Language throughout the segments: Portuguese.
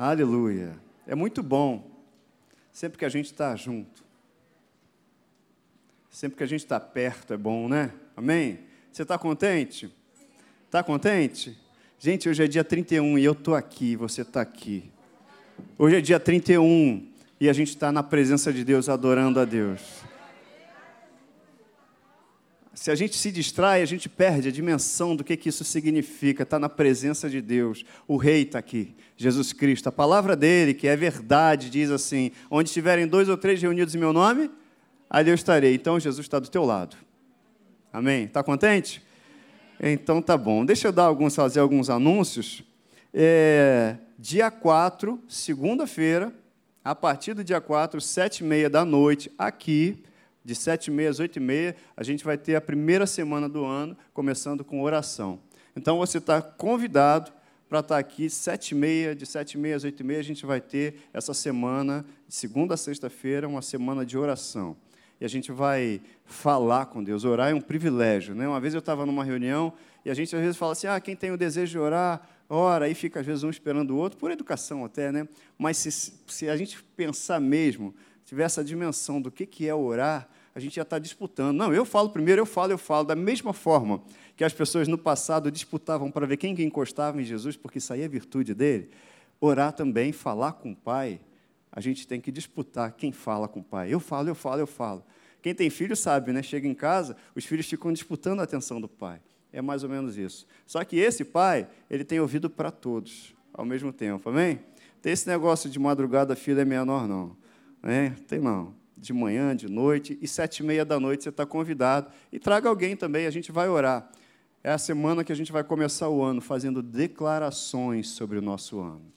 Aleluia. É muito bom sempre que a gente está junto. Sempre que a gente está perto é bom, né? Amém? Você está contente? Está contente? Gente, hoje é dia 31 e eu estou aqui, você está aqui. Hoje é dia 31 e a gente está na presença de Deus, adorando a Deus. Se a gente se distrai, a gente perde a dimensão do que, que isso significa. Está na presença de Deus. O Rei está aqui, Jesus Cristo. A palavra dele, que é verdade, diz assim: onde estiverem dois ou três reunidos em meu nome, ali eu estarei. Então Jesus está do teu lado. Amém? Está contente? Então tá bom. Deixa eu dar alguns, fazer alguns anúncios. É, dia 4, segunda-feira, a partir do dia 4, sete e meia da noite, aqui, de sete e meia às oito e meia, a gente vai ter a primeira semana do ano, começando com oração. Então você está convidado para estar aqui sete e meia, de sete e meia às oito e meia, a gente vai ter essa semana, de segunda a sexta-feira, uma semana de oração. E a gente vai falar com Deus. Orar é um privilégio. Né? Uma vez eu estava numa reunião e a gente às vezes fala assim: ah, quem tem o desejo de orar, ora, aí fica às vezes um esperando o outro, por educação até, né? Mas se, se a gente pensar mesmo, tiver essa dimensão do que, que é orar, a gente já está disputando. Não, eu falo primeiro, eu falo, eu falo. Da mesma forma que as pessoas no passado disputavam para ver quem que encostava em Jesus, porque isso aí é virtude dele, orar também, falar com o Pai, a gente tem que disputar quem fala com o Pai. Eu falo, eu falo, eu falo. Quem tem filho sabe, né? Chega em casa, os filhos ficam disputando a atenção do pai. É mais ou menos isso. Só que esse pai, ele tem ouvido para todos ao mesmo tempo, amém? Tem esse negócio de madrugada, filho é menor, não. Né? Tem não. De manhã, de noite, e sete e meia da noite você está convidado. E traga alguém também, a gente vai orar. É a semana que a gente vai começar o ano fazendo declarações sobre o nosso ano.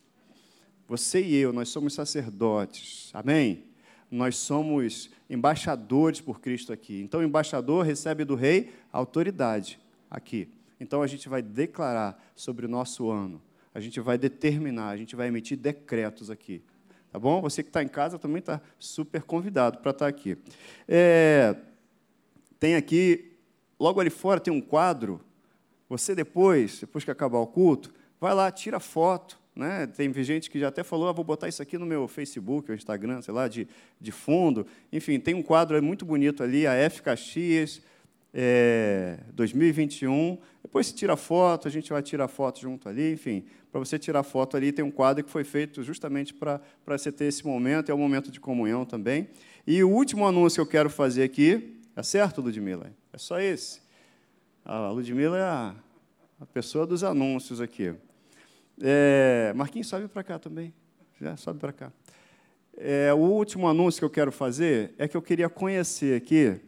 Você e eu, nós somos sacerdotes, amém? Nós somos embaixadores por Cristo aqui. Então, o embaixador recebe do rei autoridade aqui. Então a gente vai declarar sobre o nosso ano, a gente vai determinar, a gente vai emitir decretos aqui. Tá bom? Você que está em casa também está super convidado para estar tá aqui. É, tem aqui, logo ali fora tem um quadro. Você depois, depois que acabar o culto, vai lá, tira foto. Né? Tem gente que já até falou, ah, vou botar isso aqui no meu Facebook, ou Instagram, sei lá, de, de fundo. Enfim, tem um quadro muito bonito ali, a F Caxias, é, 2021. Depois se tira foto, a gente vai tirar foto junto ali, enfim. Para você tirar foto ali, tem um quadro que foi feito justamente para você ter esse momento, é um momento de comunhão também. E o último anúncio que eu quero fazer aqui, é certo, Ludmila? É só esse. A Ludmila é a, a pessoa dos anúncios aqui. É, Marquinhos, sobe para cá também. Já sobe para cá. É, o último anúncio que eu quero fazer é que eu queria conhecer aqui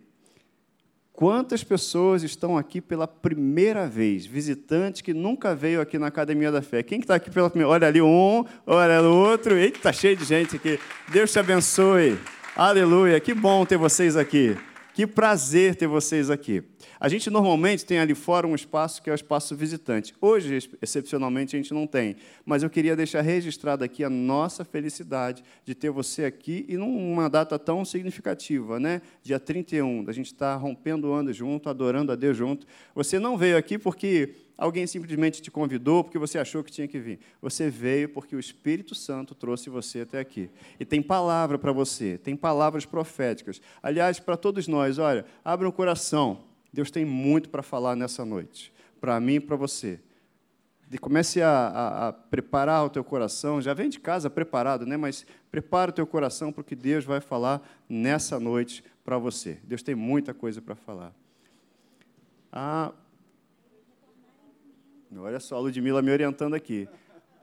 Quantas pessoas estão aqui pela primeira vez? Visitantes que nunca veio aqui na Academia da Fé. Quem está aqui pela primeira Olha ali um, olha o outro. Eita, cheio de gente aqui. Deus te abençoe. Aleluia. Que bom ter vocês aqui. Que prazer ter vocês aqui. A gente normalmente tem ali fora um espaço que é o espaço visitante. Hoje, excepcionalmente, a gente não tem. Mas eu queria deixar registrado aqui a nossa felicidade de ter você aqui e numa data tão significativa, né? Dia 31, da gente estar rompendo o ano junto, adorando a Deus junto. Você não veio aqui porque alguém simplesmente te convidou porque você achou que tinha que vir. Você veio porque o Espírito Santo trouxe você até aqui. E tem palavra para você, tem palavras proféticas. Aliás, para todos nós, olha, abra o coração Deus tem muito para falar nessa noite, para mim e para você. E comece a, a, a, preparar o teu coração, já vem de casa preparado, né? mas prepara o teu coração para o que Deus vai falar nessa noite para você. Deus tem muita coisa para falar. Ah, olha só a Ludmilla me orientando aqui.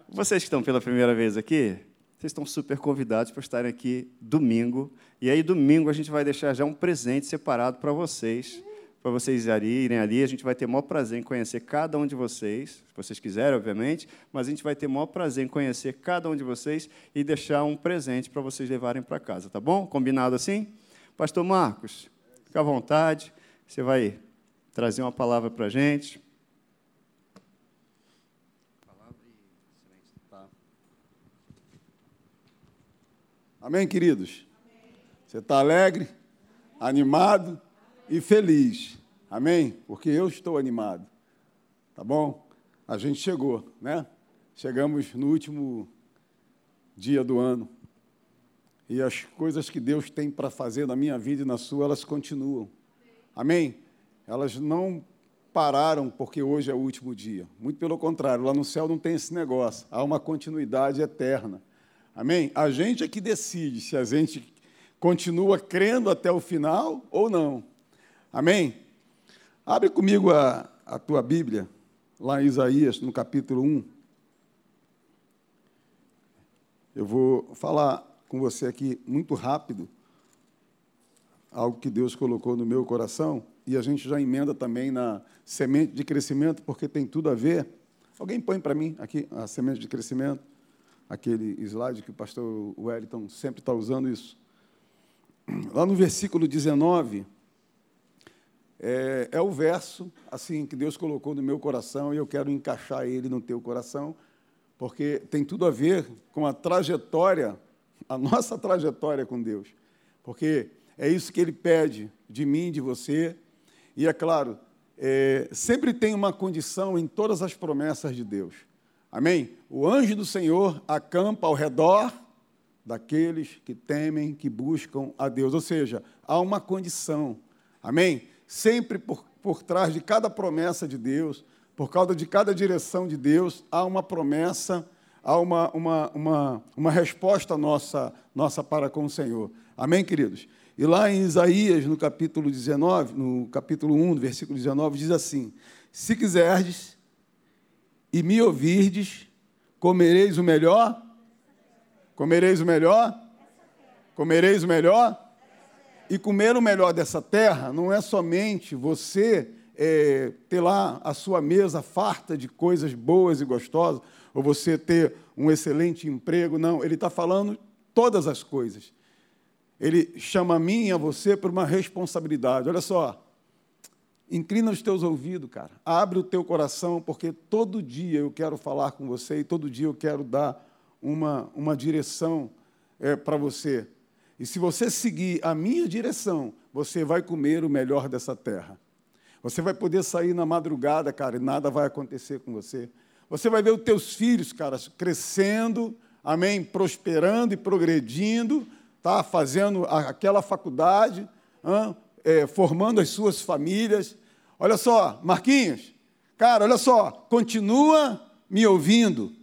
Vocês que estão pela primeira vez aqui, vocês estão super convidados para estarem aqui domingo. E aí, domingo, a gente vai deixar já um presente separado para vocês para vocês irem ali. A gente vai ter o maior prazer em conhecer cada um de vocês, se vocês quiserem, obviamente, mas a gente vai ter o maior prazer em conhecer cada um de vocês e deixar um presente para vocês levarem para casa, tá bom? Combinado assim? Pastor Marcos, fica à vontade, você vai trazer uma palavra para a gente. Amém, queridos? Você está alegre? Animado? E feliz. Amém? Porque eu estou animado. Tá bom? A gente chegou, né? Chegamos no último dia do ano. E as coisas que Deus tem para fazer na minha vida e na sua, elas continuam. Amém? Elas não pararam porque hoje é o último dia. Muito pelo contrário, lá no céu não tem esse negócio. Há uma continuidade eterna. Amém? A gente é que decide se a gente continua crendo até o final ou não. Amém? Abre comigo a, a tua Bíblia, lá em Isaías, no capítulo 1. Eu vou falar com você aqui muito rápido algo que Deus colocou no meu coração e a gente já emenda também na semente de crescimento, porque tem tudo a ver. Alguém põe para mim aqui a semente de crescimento, aquele slide que o pastor Wellington sempre está usando isso. Lá no versículo 19, é, é, o verso assim que Deus colocou no meu coração e eu quero encaixar ele no teu coração, porque tem tudo a ver com a trajetória, a nossa trajetória com Deus. Porque é isso que Ele pede de mim, de você. E é claro, é, sempre tem uma condição em todas as promessas de Deus. Amém? O anjo do Senhor acampa ao redor daqueles que temem, que buscam a Deus. Ou seja, há uma condição. Amém? Sempre por, por trás de cada promessa de Deus, por causa de cada direção de Deus, há uma promessa, há uma, uma, uma, uma resposta nossa, nossa para com o Senhor. Amém, queridos? E lá em Isaías, no capítulo 19, no capítulo 1, versículo 19, diz assim: Se quiserdes e me ouvirdes, comereis o melhor? Comereis o melhor? Comereis o melhor? E comer o melhor dessa terra não é somente você é, ter lá a sua mesa farta de coisas boas e gostosas, ou você ter um excelente emprego, não. Ele está falando todas as coisas. Ele chama a mim e a você por uma responsabilidade. Olha só, inclina os teus ouvidos, cara. Abre o teu coração, porque todo dia eu quero falar com você e todo dia eu quero dar uma, uma direção é, para você. E se você seguir a minha direção, você vai comer o melhor dessa terra. Você vai poder sair na madrugada, cara, e nada vai acontecer com você. Você vai ver os teus filhos, cara, crescendo, amém, prosperando e progredindo, tá? fazendo aquela faculdade, é, formando as suas famílias. Olha só, Marquinhos, cara, olha só, continua me ouvindo,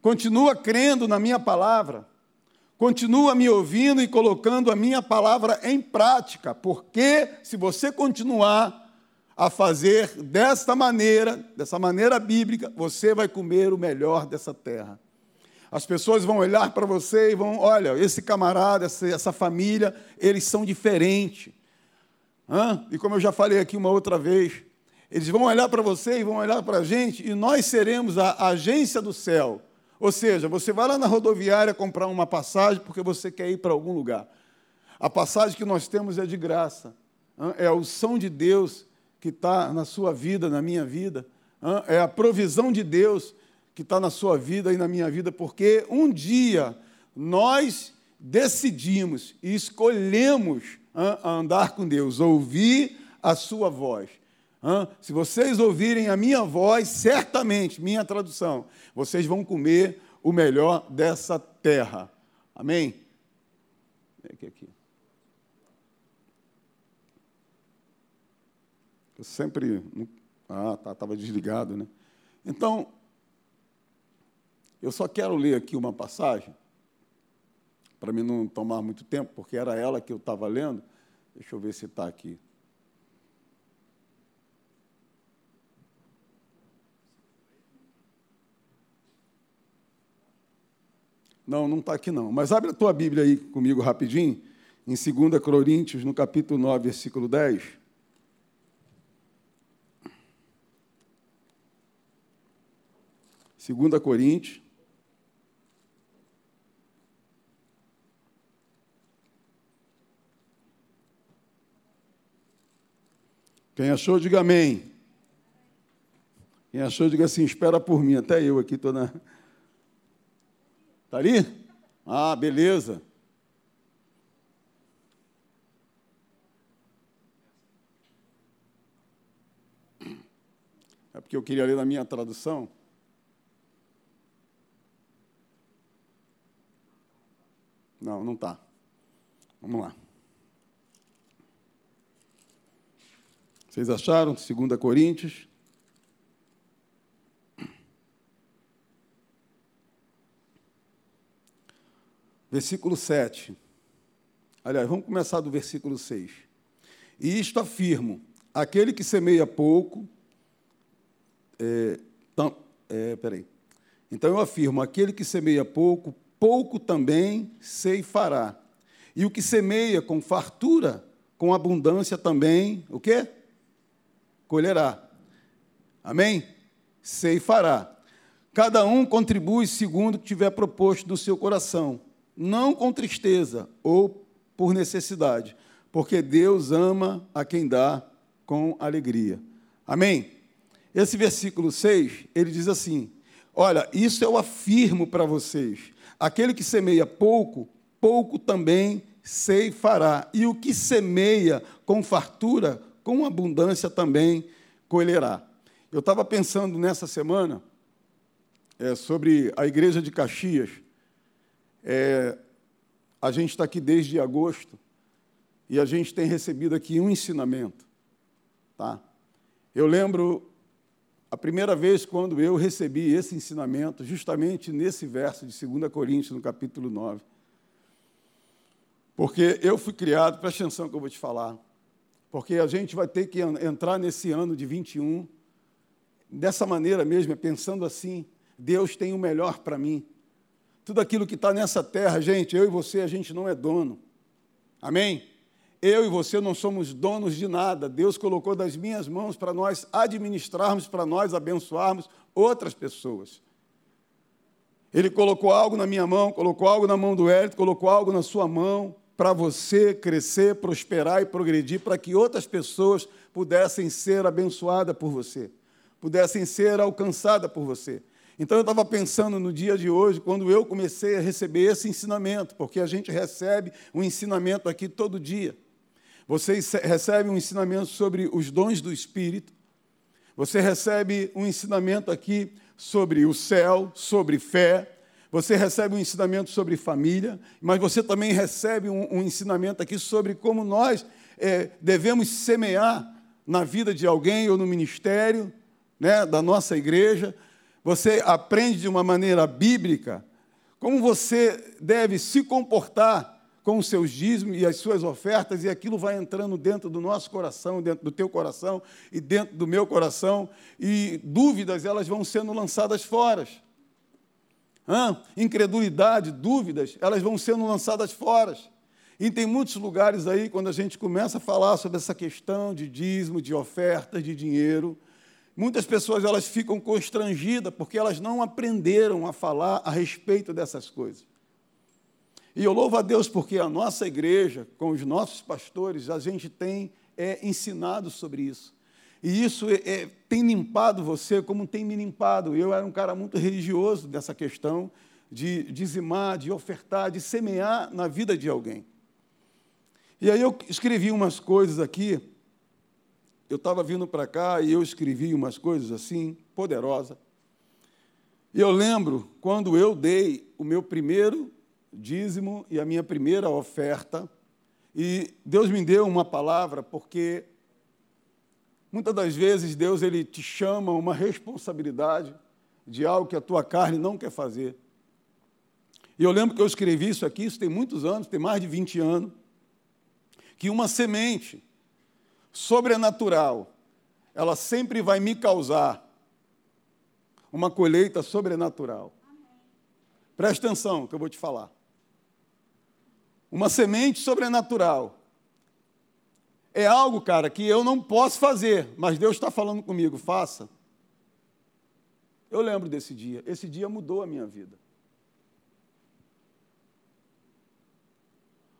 continua crendo na minha palavra. Continua me ouvindo e colocando a minha palavra em prática, porque se você continuar a fazer desta maneira, dessa maneira bíblica, você vai comer o melhor dessa terra. As pessoas vão olhar para você e vão, olha, esse camarada, essa, essa família, eles são diferentes. Hã? E como eu já falei aqui uma outra vez, eles vão olhar para você e vão olhar para a gente, e nós seremos a agência do céu ou seja, você vai lá na rodoviária comprar uma passagem porque você quer ir para algum lugar. A passagem que nós temos é de graça. É a unção de Deus que está na sua vida, na minha vida. É a provisão de Deus que está na sua vida e na minha vida, porque um dia nós decidimos e escolhemos andar com Deus, ouvir a sua voz. Se vocês ouvirem a minha voz, certamente, minha tradução, vocês vem comer o melhor dessa terra. Amém? Aqui, aqui. Eu sempre. Ah, tá, estava desligado, né? Então, eu só quero ler aqui uma passagem, para mim não tomar muito tempo, porque era ela que eu estava lendo. Deixa eu ver se está aqui. Não, não está aqui não. Mas abre a tua Bíblia aí comigo rapidinho, em 2 Coríntios, no capítulo 9, versículo 10. Segunda Coríntios. Quem achou, diga amém. Quem achou, diga assim, espera por mim. Até eu aqui estou na... Está ali? Ah, beleza. É porque eu queria ler na minha tradução. Não, não está. Vamos lá. Vocês acharam? 2 Coríntios. Versículo 7. Aliás, vamos começar do versículo 6. E isto afirmo: aquele que semeia pouco. É, tam, é, peraí. Então eu afirmo: aquele que semeia pouco, pouco também ceifará. E o que semeia com fartura, com abundância também, o quê? Colherá. Amém? Ceifará. Cada um contribui segundo o que tiver proposto no seu coração não com tristeza ou por necessidade, porque Deus ama a quem dá com alegria. Amém? Esse versículo 6, ele diz assim: Olha, isso eu afirmo para vocês. Aquele que semeia pouco, pouco também ceifará. E o que semeia com fartura, com abundância também colherá. Eu estava pensando nessa semana é, sobre a igreja de Caxias. É, a gente está aqui desde agosto e a gente tem recebido aqui um ensinamento. Tá? Eu lembro a primeira vez quando eu recebi esse ensinamento, justamente nesse verso de 2 Coríntios, no capítulo 9. Porque eu fui criado, presta atenção que eu vou te falar, porque a gente vai ter que entrar nesse ano de 21 dessa maneira mesmo, pensando assim: Deus tem o melhor para mim. Tudo aquilo que está nessa terra, gente, eu e você, a gente não é dono. Amém? Eu e você não somos donos de nada. Deus colocou das minhas mãos para nós administrarmos, para nós abençoarmos outras pessoas. Ele colocou algo na minha mão, colocou algo na mão do Hélio, colocou algo na sua mão para você crescer, prosperar e progredir, para que outras pessoas pudessem ser abençoadas por você, pudessem ser alcançadas por você. Então eu estava pensando no dia de hoje, quando eu comecei a receber esse ensinamento, porque a gente recebe um ensinamento aqui todo dia. Você recebe um ensinamento sobre os dons do Espírito, você recebe um ensinamento aqui sobre o céu, sobre fé, você recebe um ensinamento sobre família, mas você também recebe um, um ensinamento aqui sobre como nós é, devemos semear na vida de alguém ou no ministério né, da nossa igreja, você aprende de uma maneira bíblica como você deve se comportar com os seus dízimos e as suas ofertas, e aquilo vai entrando dentro do nosso coração, dentro do teu coração e dentro do meu coração, e dúvidas elas vão sendo lançadas fora. Hã? Incredulidade, dúvidas, elas vão sendo lançadas fora. E tem muitos lugares aí, quando a gente começa a falar sobre essa questão de dízimo, de ofertas, de dinheiro, Muitas pessoas elas ficam constrangidas porque elas não aprenderam a falar a respeito dessas coisas. E eu louvo a Deus porque a nossa igreja, com os nossos pastores, a gente tem é, ensinado sobre isso. E isso é, é, tem limpado você como tem me limpado. Eu era um cara muito religioso dessa questão de dizimar, de ofertar, de semear na vida de alguém. E aí eu escrevi umas coisas aqui eu estava vindo para cá e eu escrevi umas coisas assim, poderosa. E eu lembro quando eu dei o meu primeiro dízimo e a minha primeira oferta, e Deus me deu uma palavra, porque muitas das vezes Deus ele te chama uma responsabilidade de algo que a tua carne não quer fazer. E eu lembro que eu escrevi isso aqui, isso tem muitos anos, tem mais de 20 anos, que uma semente sobrenatural, ela sempre vai me causar uma colheita sobrenatural. Presta atenção que eu vou te falar. Uma semente sobrenatural é algo, cara, que eu não posso fazer, mas Deus está falando comigo, faça. Eu lembro desse dia. Esse dia mudou a minha vida.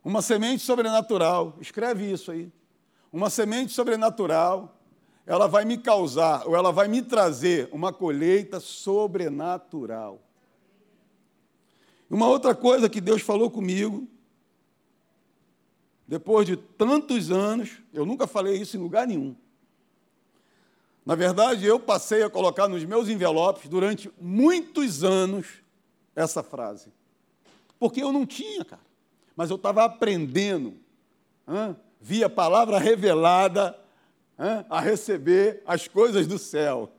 Uma semente sobrenatural, escreve isso aí uma semente sobrenatural, ela vai me causar, ou ela vai me trazer uma colheita sobrenatural. Uma outra coisa que Deus falou comigo, depois de tantos anos, eu nunca falei isso em lugar nenhum. Na verdade, eu passei a colocar nos meus envelopes durante muitos anos essa frase. Porque eu não tinha, cara. mas eu estava aprendendo? Via palavra revelada, a receber as coisas do céu,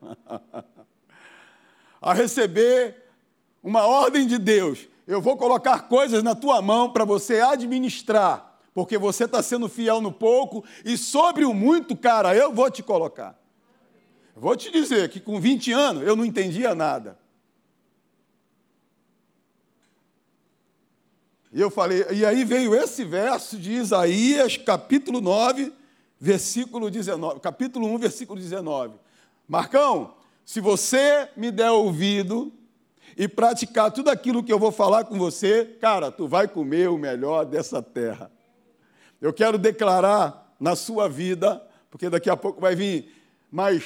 a receber uma ordem de Deus. Eu vou colocar coisas na tua mão para você administrar, porque você está sendo fiel no pouco e sobre o muito, cara, eu vou te colocar. Vou te dizer que com 20 anos eu não entendia nada. E eu falei, e aí veio esse verso de Isaías, capítulo 9, versículo 19, capítulo 1, versículo 19. Marcão, se você me der ouvido e praticar tudo aquilo que eu vou falar com você, cara, tu vai comer o melhor dessa terra. Eu quero declarar na sua vida, porque daqui a pouco vai vir mais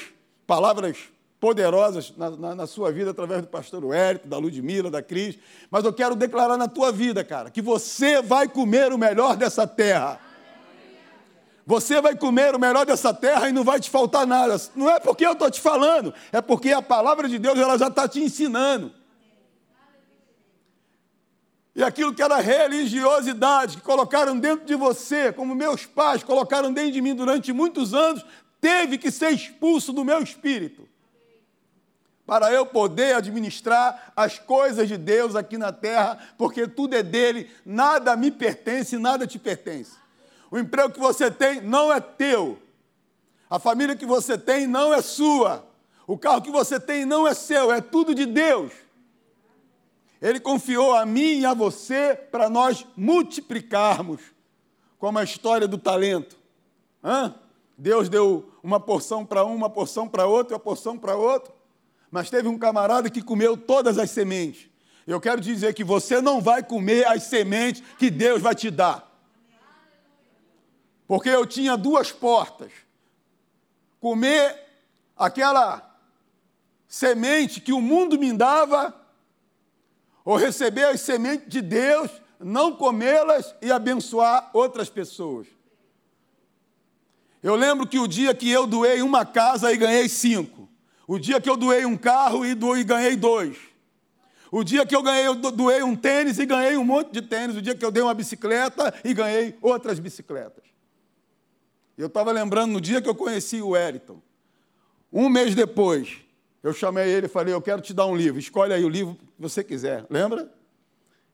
palavras poderosas na, na, na, sua vida através do pastor Érico, da Ludmila, da Cris, mas eu quero declarar na tua vida, cara, que você vai comer o melhor dessa terra. Você vai comer o melhor dessa terra e não vai te faltar nada. Não é porque eu estou te falando, é porque a palavra de Deus ela já está te ensinando. E aquilo que era religiosidade, que colocaram dentro de você, como meus pais colocaram dentro de mim durante muitos anos, teve que ser expulso do meu espírito para eu poder administrar as coisas de Deus aqui na terra, porque tudo é dele, nada me pertence, nada te pertence. O emprego que você tem não é teu, a família que você tem não é sua, o carro que você tem não é seu, é tudo de Deus. Ele confiou a mim e a você para nós multiplicarmos, como a história do talento. Hã? Deus deu uma porção para um, uma porção para outro, uma porção para outro. Mas teve um camarada que comeu todas as sementes. Eu quero dizer que você não vai comer as sementes que Deus vai te dar. Porque eu tinha duas portas. Comer aquela semente que o mundo me dava, ou receber as sementes de Deus, não comê-las e abençoar outras pessoas. Eu lembro que o dia que eu doei uma casa e ganhei cinco. O dia que eu doei um carro e, doei, ganhei dois. O dia que eu ganhei, eu doei um tênis e ganhei um monte de tênis. O dia que eu dei uma bicicleta e ganhei outras bicicletas. Eu estava lembrando no dia que eu conheci o Wellington. Um mês depois, eu chamei ele e falei: Eu quero te dar um livro. Escolhe aí o livro que você quiser. Lembra?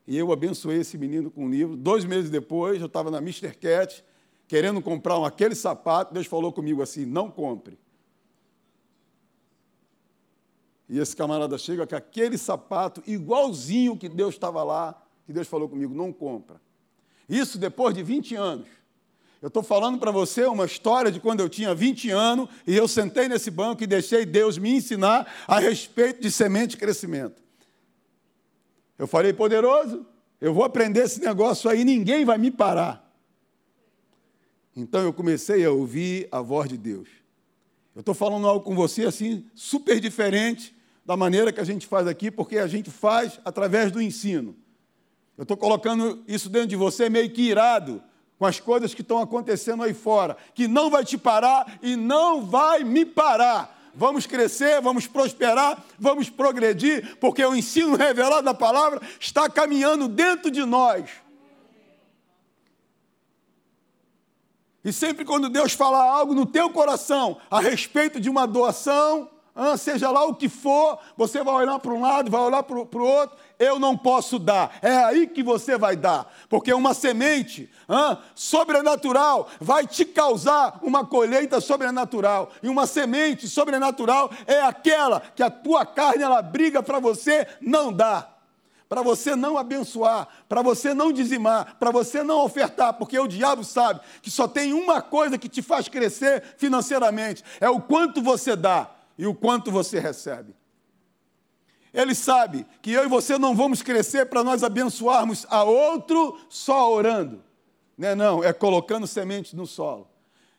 E eu abençoei esse menino com um livro. Dois meses depois, eu estava na Mr. Cat, querendo comprar um, aquele sapato. Deus falou comigo assim: Não compre. E esse camarada chega com aquele sapato igualzinho que Deus estava lá, que Deus falou comigo, não compra. Isso depois de 20 anos. Eu estou falando para você uma história de quando eu tinha 20 anos e eu sentei nesse banco e deixei Deus me ensinar a respeito de semente e crescimento. Eu falei, poderoso, eu vou aprender esse negócio aí, ninguém vai me parar. Então eu comecei a ouvir a voz de Deus. Eu estou falando algo com você assim, super diferente da maneira que a gente faz aqui, porque a gente faz através do ensino. Eu estou colocando isso dentro de você meio que irado com as coisas que estão acontecendo aí fora, que não vai te parar e não vai me parar. Vamos crescer, vamos prosperar, vamos progredir, porque o ensino revelado da palavra está caminhando dentro de nós. E sempre quando Deus falar algo no teu coração a respeito de uma doação, ah, seja lá o que for, você vai olhar para um lado, vai olhar para o outro, eu não posso dar. É aí que você vai dar, porque uma semente ah, sobrenatural vai te causar uma colheita sobrenatural. E uma semente sobrenatural é aquela que a tua carne ela briga para você não dar para você não abençoar, para você não dizimar, para você não ofertar, porque o diabo sabe que só tem uma coisa que te faz crescer financeiramente: é o quanto você dá e o quanto você recebe. Ele sabe que eu e você não vamos crescer para nós abençoarmos a outro só orando. Não é, não, é colocando semente no solo.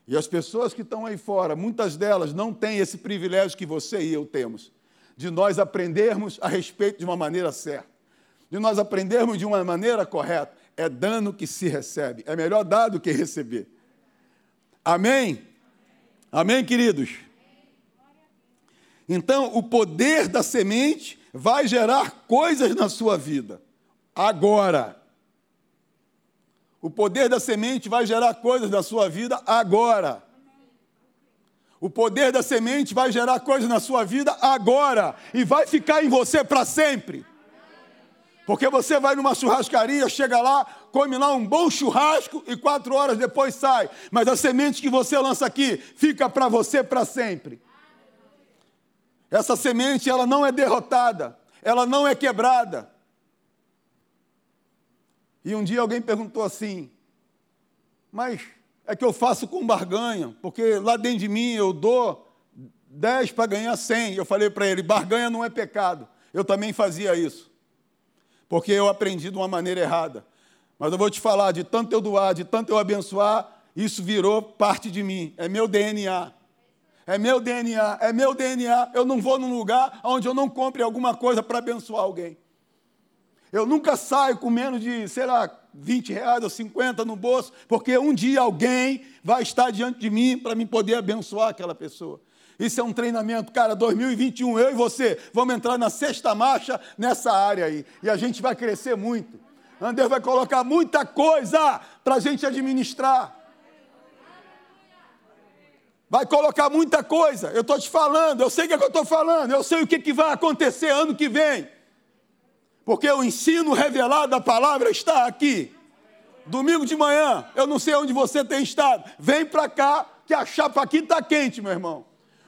E as pessoas que estão aí fora, muitas delas não têm esse privilégio que você e eu temos, de nós aprendermos a respeito de uma maneira certa, de nós aprendermos de uma maneira correta. É dano que se recebe. É melhor dar do que receber. Amém? Amém, queridos? Então, o poder da semente vai gerar coisas na sua vida. Agora. O poder da semente vai gerar coisas na sua vida agora. O poder da semente vai gerar coisas na sua vida agora e vai ficar em você para sempre. Porque você vai numa churrascaria, chega lá, come lá um bom churrasco e quatro horas depois sai. Mas a semente que você lança aqui fica para você para sempre. Essa semente, ela não é derrotada, ela não é quebrada. E um dia alguém perguntou assim: Mas é que eu faço com barganha, porque lá dentro de mim eu dou 10 para ganhar 100. Eu falei para ele: barganha não é pecado. Eu também fazia isso porque eu aprendi de uma maneira errada. Mas eu vou te falar, de tanto eu doar, de tanto eu abençoar, isso virou parte de mim, é meu DNA. É meu DNA, é meu DNA. Eu não vou num lugar onde eu não compre alguma coisa para abençoar alguém. Eu nunca saio com menos de, sei lá, 20 reais ou 50 no bolso, porque um dia alguém vai estar diante de mim para me poder abençoar aquela pessoa. Isso é um treinamento, cara, 2021, eu e você, vamos entrar na sexta marcha nessa área aí. E a gente vai crescer muito. André vai colocar muita coisa para a gente administrar. Vai colocar muita coisa. Eu estou te falando, eu sei o que, é que eu estou falando, eu sei o que, que vai acontecer ano que vem. Porque o ensino revelado da palavra está aqui. Domingo de manhã, eu não sei onde você tem estado. Vem para cá, que a chapa aqui está quente, meu irmão.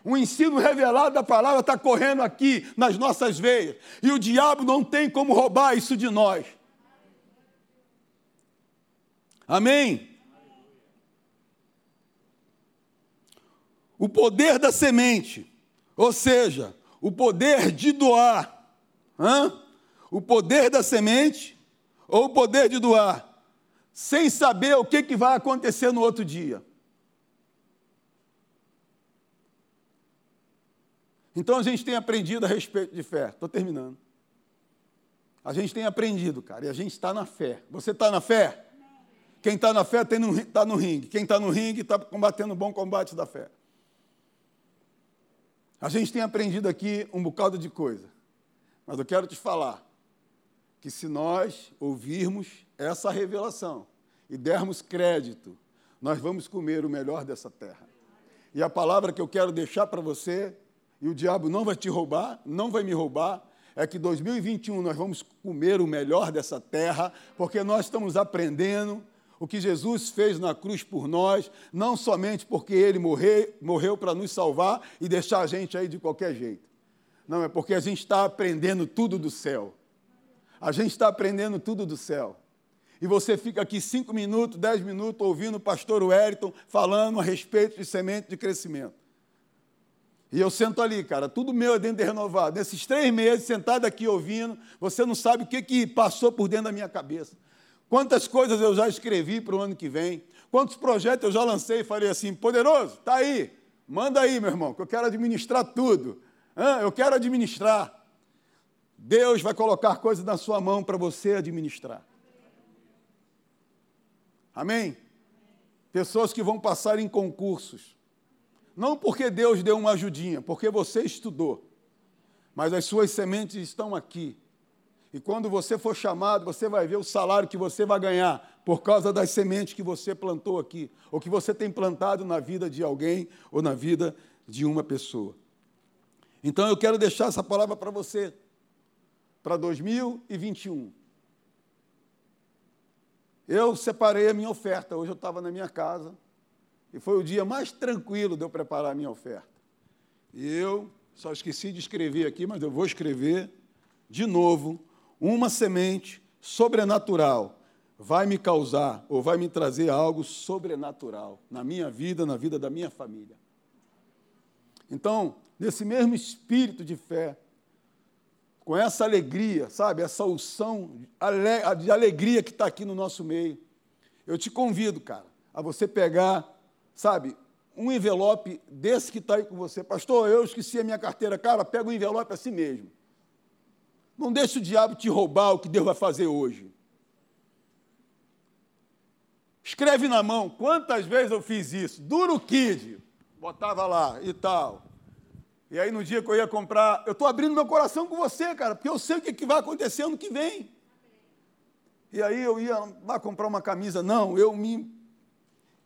O ensino revelado da palavra está correndo aqui nas nossas veias. E o diabo não tem como roubar isso de nós. Amém? O poder da semente, ou seja, o poder de doar. Hã? O poder da semente ou o poder de doar, sem saber o que, que vai acontecer no outro dia. Então a gente tem aprendido a respeito de fé. Estou terminando. A gente tem aprendido, cara, e a gente está na fé. Você está na fé? Quem está na fé está no, ringue. Quem está no ringue está combatendo o bom combate da fé. A gente tem aprendido aqui um bocado de coisa. Mas eu quero te falar que se nós ouvirmos essa revelação e dermos crédito, nós vamos comer o melhor dessa terra. E a palavra que eu quero deixar para você e o diabo não vai te roubar, não vai me roubar, é que 2021 nós vamos comer o melhor dessa terra, porque nós estamos aprendendo o que Jesus fez na cruz por nós, não somente porque ele morreu, morreu para nos salvar e deixar a gente aí de qualquer jeito. Não, é porque a gente está aprendendo tudo do céu. A gente está aprendendo tudo do céu. E você fica aqui cinco minutos, dez minutos ouvindo o pastor Wellington falando a respeito de semente de crescimento. E eu sento ali, cara, tudo meu é dentro de renovado. Nesses três meses, sentado aqui ouvindo, você não sabe o que, que passou por dentro da minha cabeça. Quantas coisas eu já escrevi para o ano que vem. Quantos projetos eu já lancei e falei assim, poderoso, está aí, manda aí, meu irmão, que eu quero administrar tudo. eu quero administrar. Deus vai colocar coisas na sua mão para você administrar. Amém? Pessoas que vão passar em concursos não porque Deus deu uma ajudinha, porque você estudou. Mas as suas sementes estão aqui. E quando você for chamado, você vai ver o salário que você vai ganhar por causa das sementes que você plantou aqui, ou que você tem plantado na vida de alguém ou na vida de uma pessoa. Então eu quero deixar essa palavra para você, para 2021. Eu separei a minha oferta. Hoje eu estava na minha casa, e foi o dia mais tranquilo de eu preparar a minha oferta. E eu só esqueci de escrever aqui, mas eu vou escrever de novo. Uma semente sobrenatural vai me causar ou vai me trazer algo sobrenatural na minha vida, na vida da minha família. Então, nesse mesmo espírito de fé, com essa alegria, sabe, essa unção de alegria que está aqui no nosso meio, eu te convido, cara, a você pegar sabe, um envelope desse que está aí com você. Pastor, eu esqueci a minha carteira. Cara, pega o envelope assim mesmo. Não deixe o diabo te roubar o que Deus vai fazer hoje. Escreve na mão. Quantas vezes eu fiz isso? Duro kid. Botava lá e tal. E aí no dia que eu ia comprar, eu estou abrindo meu coração com você, cara, porque eu sei o que vai acontecer ano que vem. E aí eu ia lá comprar uma camisa. Não, eu me,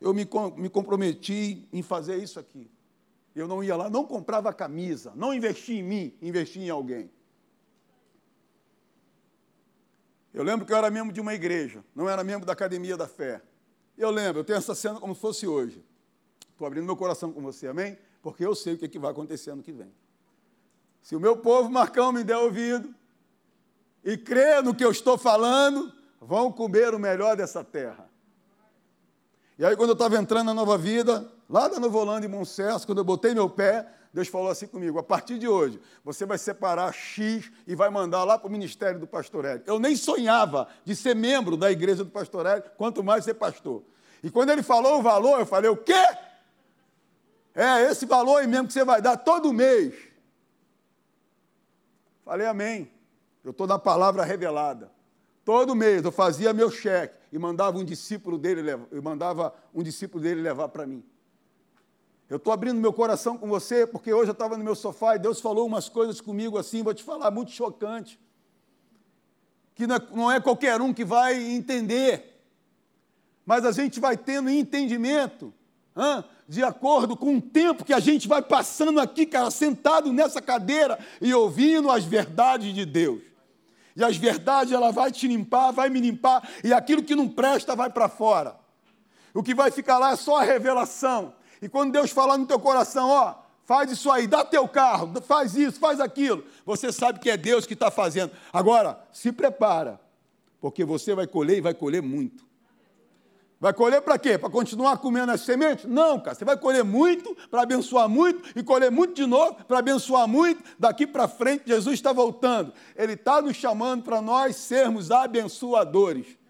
eu me, me comprometi em fazer isso aqui. Eu não ia lá, não comprava camisa, não investia em mim, investia em alguém. Eu lembro que eu era membro de uma igreja, não era membro da Academia da Fé. Eu lembro, eu tenho essa cena como se fosse hoje. Estou abrindo meu coração com você, amém? Porque eu sei o que, é que vai acontecer ano que vem. Se o meu povo Marcão me der ouvido e crer no que eu estou falando, vão comer o melhor dessa terra. E aí, quando eu estava entrando na nova vida, lá da Novolândia, em Moncesso, quando eu botei meu pé, Deus falou assim comigo: a partir de hoje, você vai separar X e vai mandar lá para o ministério do pastor Hélio. Eu nem sonhava de ser membro da igreja do pastor Hélio, quanto mais ser pastor. E quando ele falou o valor, eu falei: o quê? É, esse valor aí mesmo que você vai dar todo mês. Falei amém. Eu estou na palavra revelada. Todo mês eu fazia meu cheque e mandava um discípulo dele, eu mandava um discípulo dele levar para mim. Eu estou abrindo meu coração com você, porque hoje eu estava no meu sofá e Deus falou umas coisas comigo assim, vou te falar, muito chocante. Que não é, é qualquer um que vai entender, mas a gente vai tendo entendimento, de acordo com o tempo que a gente vai passando aqui, cara, sentado nessa cadeira e ouvindo as verdades de Deus. E as verdades, ela vai te limpar, vai me limpar, e aquilo que não presta vai para fora. O que vai ficar lá é só a revelação. E quando Deus falar no teu coração, ó, faz isso aí, dá teu carro, faz isso, faz aquilo, você sabe que é Deus que está fazendo. Agora, se prepara, porque você vai colher e vai colher muito. Vai colher para quê? Para continuar comendo as sementes? Não, cara. Você vai colher muito para abençoar muito e colher muito de novo para abençoar muito. Daqui para frente, Jesus está voltando. Ele está nos chamando para nós sermos abençoadores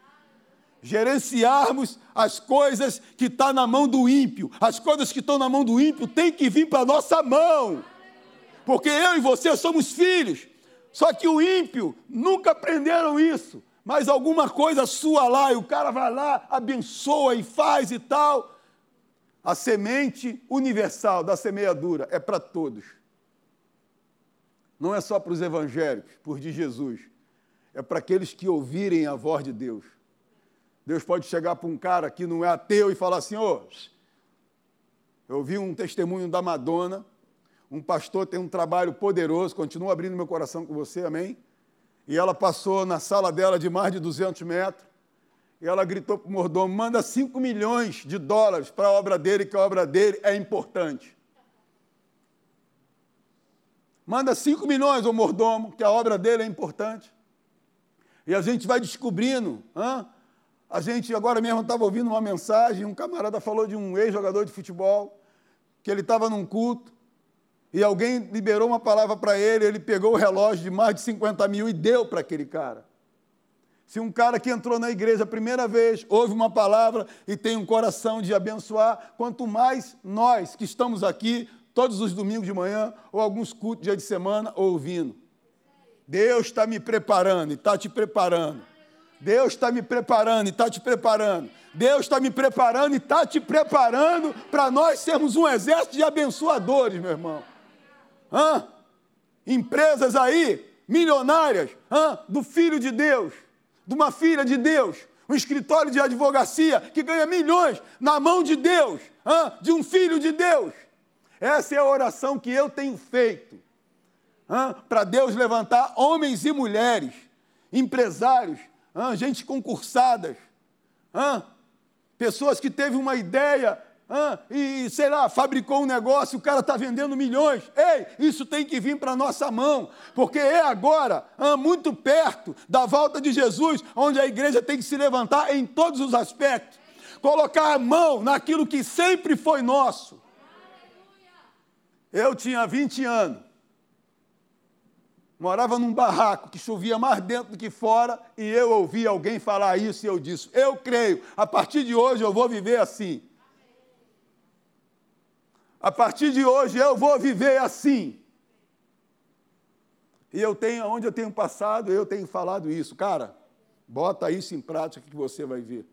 gerenciarmos as coisas que estão tá na mão do ímpio. As coisas que estão na mão do ímpio têm que vir para a nossa mão. Porque eu e você somos filhos. Só que o ímpio nunca aprenderam isso. Mas alguma coisa sua lá, e o cara vai lá, abençoa e faz e tal. A semente universal da semeadura é para todos. Não é só para os evangélicos, por de Jesus. É para aqueles que ouvirem a voz de Deus. Deus pode chegar para um cara que não é ateu e falar assim: ô, eu ouvi um testemunho da Madonna, um pastor tem um trabalho poderoso, continua abrindo meu coração com você, amém? E ela passou na sala dela de mais de 200 metros, e ela gritou para o mordomo: manda 5 milhões de dólares para a obra dele, que a obra dele é importante. Manda 5 milhões ao mordomo, que a obra dele é importante. E a gente vai descobrindo? A gente agora mesmo estava ouvindo uma mensagem, um camarada falou de um ex-jogador de futebol, que ele estava num culto, e alguém liberou uma palavra para ele, ele pegou o relógio de mais de 50 mil e deu para aquele cara. Se um cara que entrou na igreja a primeira vez, ouve uma palavra e tem um coração de abençoar, quanto mais nós que estamos aqui todos os domingos de manhã, ou alguns cultos dia de semana, ouvindo. Deus está me preparando e está te preparando Deus está me preparando e está te preparando. Deus está me preparando e está te preparando para nós sermos um exército de abençoadores, meu irmão. Hã? Empresas aí, milionárias, hã? do filho de Deus, de uma filha de Deus, um escritório de advocacia que ganha milhões na mão de Deus, hã? de um filho de Deus. Essa é a oração que eu tenho feito para Deus levantar homens e mulheres, empresários, gente concursadas, pessoas que teve uma ideia ah, e, sei lá, fabricou um negócio, o cara está vendendo milhões. Ei, isso tem que vir para a nossa mão, porque é agora, ah, muito perto da volta de Jesus, onde a igreja tem que se levantar em todos os aspectos, colocar a mão naquilo que sempre foi nosso. Eu tinha 20 anos morava num barraco que chovia mais dentro do que fora, e eu ouvi alguém falar isso e eu disse: Eu creio, a partir de hoje eu vou viver assim. A partir de hoje eu vou viver assim. E eu tenho, onde eu tenho passado, eu tenho falado isso. Cara, bota isso em prática que você vai ver.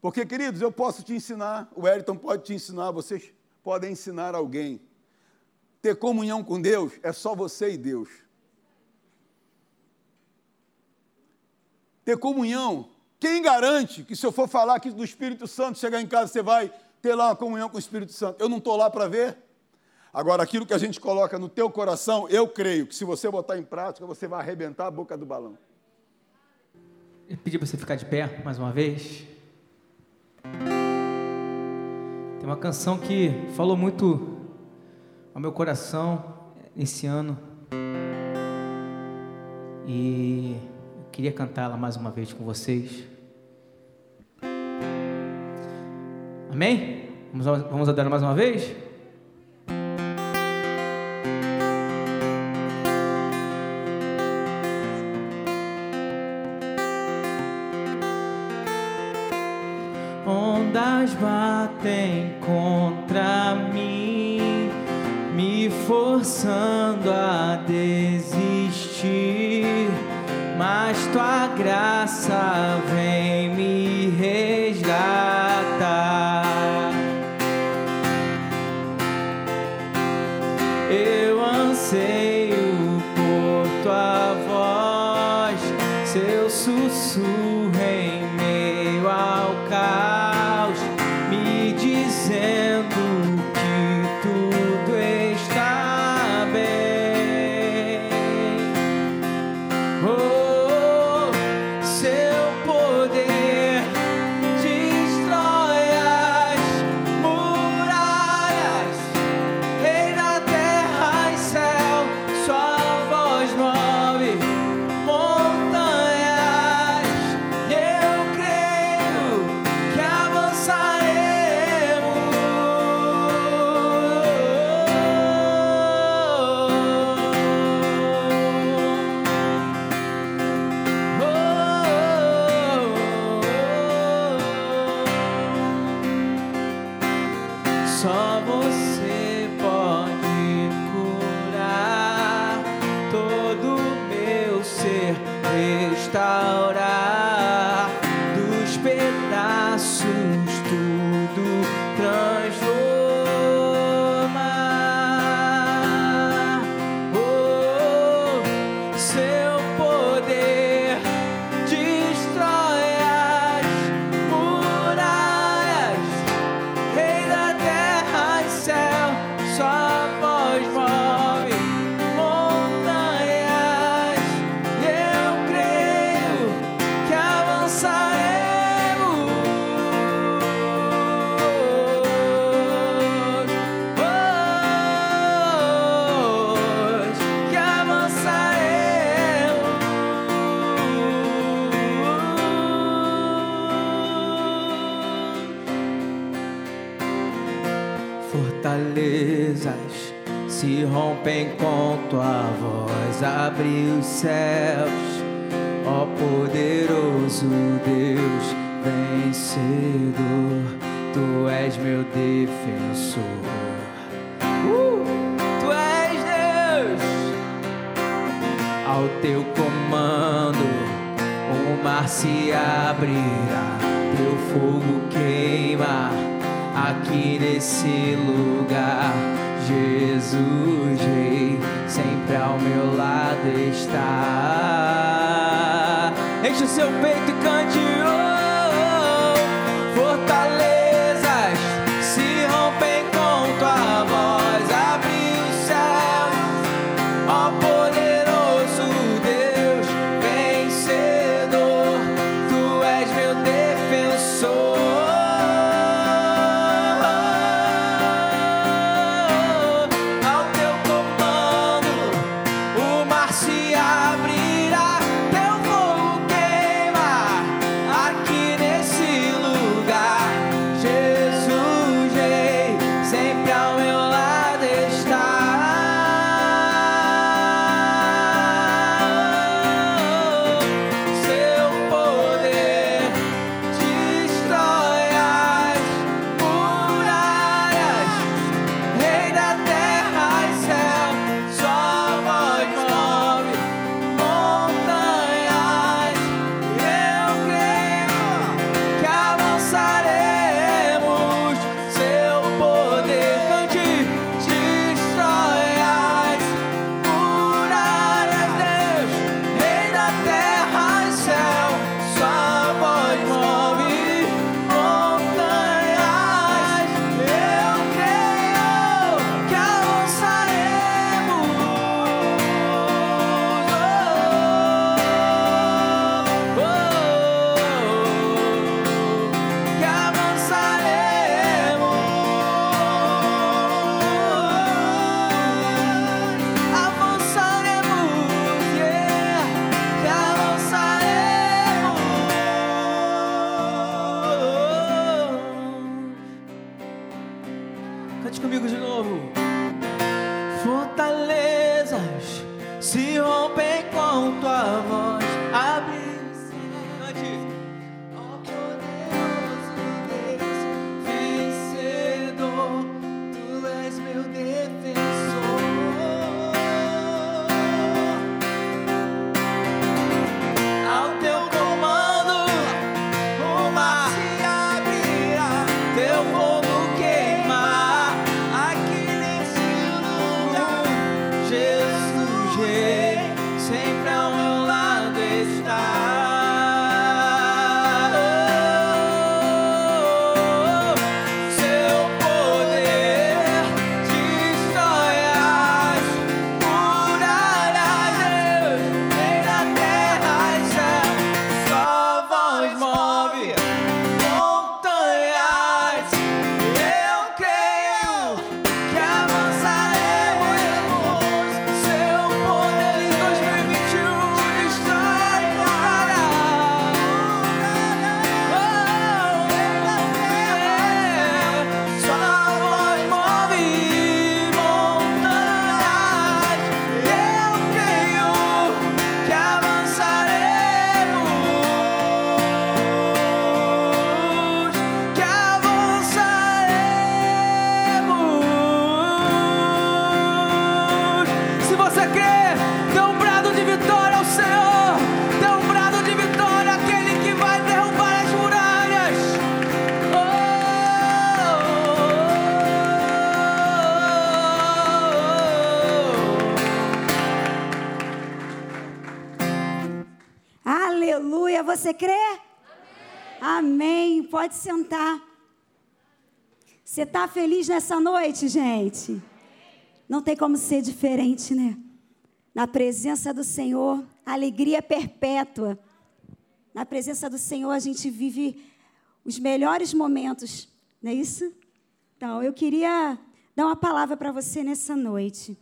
Porque, queridos, eu posso te ensinar, o Elton pode te ensinar, vocês podem ensinar alguém. Ter comunhão com Deus é só você e Deus. Ter comunhão, quem garante que se eu for falar aqui do Espírito Santo, chegar em casa, você vai ter lá uma comunhão com o Espírito Santo. Eu não estou lá para ver. Agora, aquilo que a gente coloca no teu coração, eu creio que se você botar em prática, você vai arrebentar a boca do balão. Eu pedi para você ficar de pé mais uma vez. Tem uma canção que falou muito ao meu coração esse ano. E eu queria cantá-la mais uma vez com vocês. Amém? Vamos, vamos adorar mais uma vez? Está feliz nessa noite, gente? Não tem como ser diferente, né? Na presença do Senhor, alegria perpétua. Na presença do Senhor, a gente vive os melhores momentos, não é isso? Então, eu queria dar uma palavra para você nessa noite.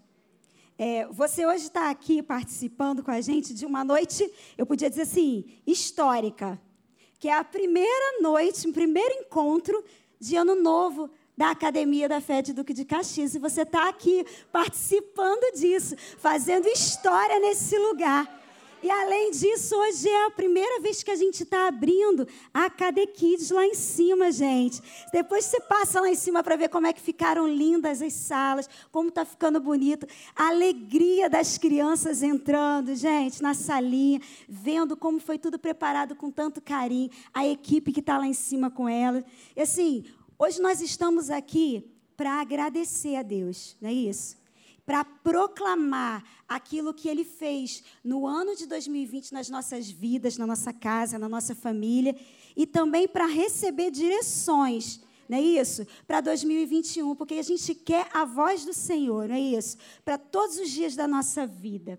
É, você hoje está aqui participando com a gente de uma noite, eu podia dizer assim, histórica, que é a primeira noite, o primeiro encontro de ano novo da Academia da Fé de Duque de Caxias. E você está aqui participando disso, fazendo história nesse lugar. E além disso, hoje é a primeira vez que a gente está abrindo a KD Kids lá em cima, gente. Depois você passa lá em cima para ver como é que ficaram lindas as salas, como está ficando bonito. A alegria das crianças entrando, gente, na salinha, vendo como foi tudo preparado com tanto carinho. A equipe que está lá em cima com ela. E assim, hoje nós estamos aqui para agradecer a Deus, não é isso? para proclamar aquilo que Ele fez no ano de 2020 nas nossas vidas, na nossa casa, na nossa família, e também para receber direções, não é isso? Para 2021, porque a gente quer a voz do Senhor, não é isso? Para todos os dias da nossa vida.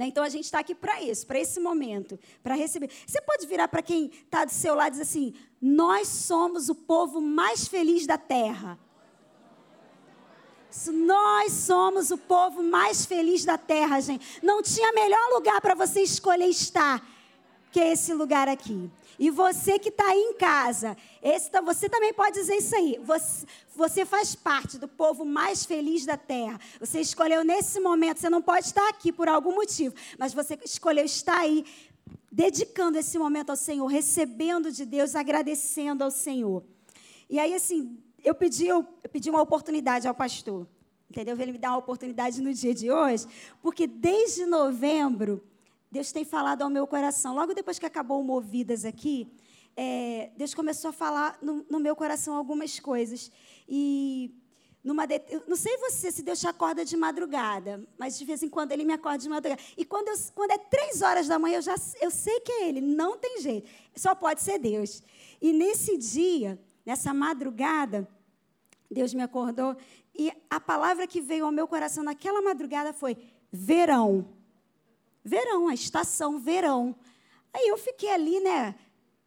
Né? Então a gente está aqui para isso, para esse momento, para receber. Você pode virar para quem está do seu lado e dizer assim: Nós somos o povo mais feliz da terra. Nós somos o povo mais feliz da terra, gente. Não tinha melhor lugar para você escolher estar que esse lugar aqui. E você que está aí em casa, esse, você também pode dizer isso aí. Você, você faz parte do povo mais feliz da terra. Você escolheu nesse momento, você não pode estar aqui por algum motivo, mas você escolheu estar aí, dedicando esse momento ao Senhor, recebendo de Deus, agradecendo ao Senhor. E aí, assim, eu pedi, eu, pedi uma oportunidade ao pastor, entendeu? Ele me dá uma oportunidade no dia de hoje, porque desde novembro, Deus tem falado ao meu coração. Logo depois que acabou o Movidas aqui, é, Deus começou a falar no, no, meu coração algumas coisas. E numa de, não sei você se Deus te acorda de madrugada, mas de vez em quando Ele me acorda de madrugada. E quando, eu, quando é três horas da manhã, eu já eu sei que é Ele, não tem jeito. Só pode ser Deus. E nesse dia, nessa madrugada, Deus me acordou e a palavra que veio ao meu coração naquela madrugada foi verão. Verão, a estação verão. Aí eu fiquei ali, né,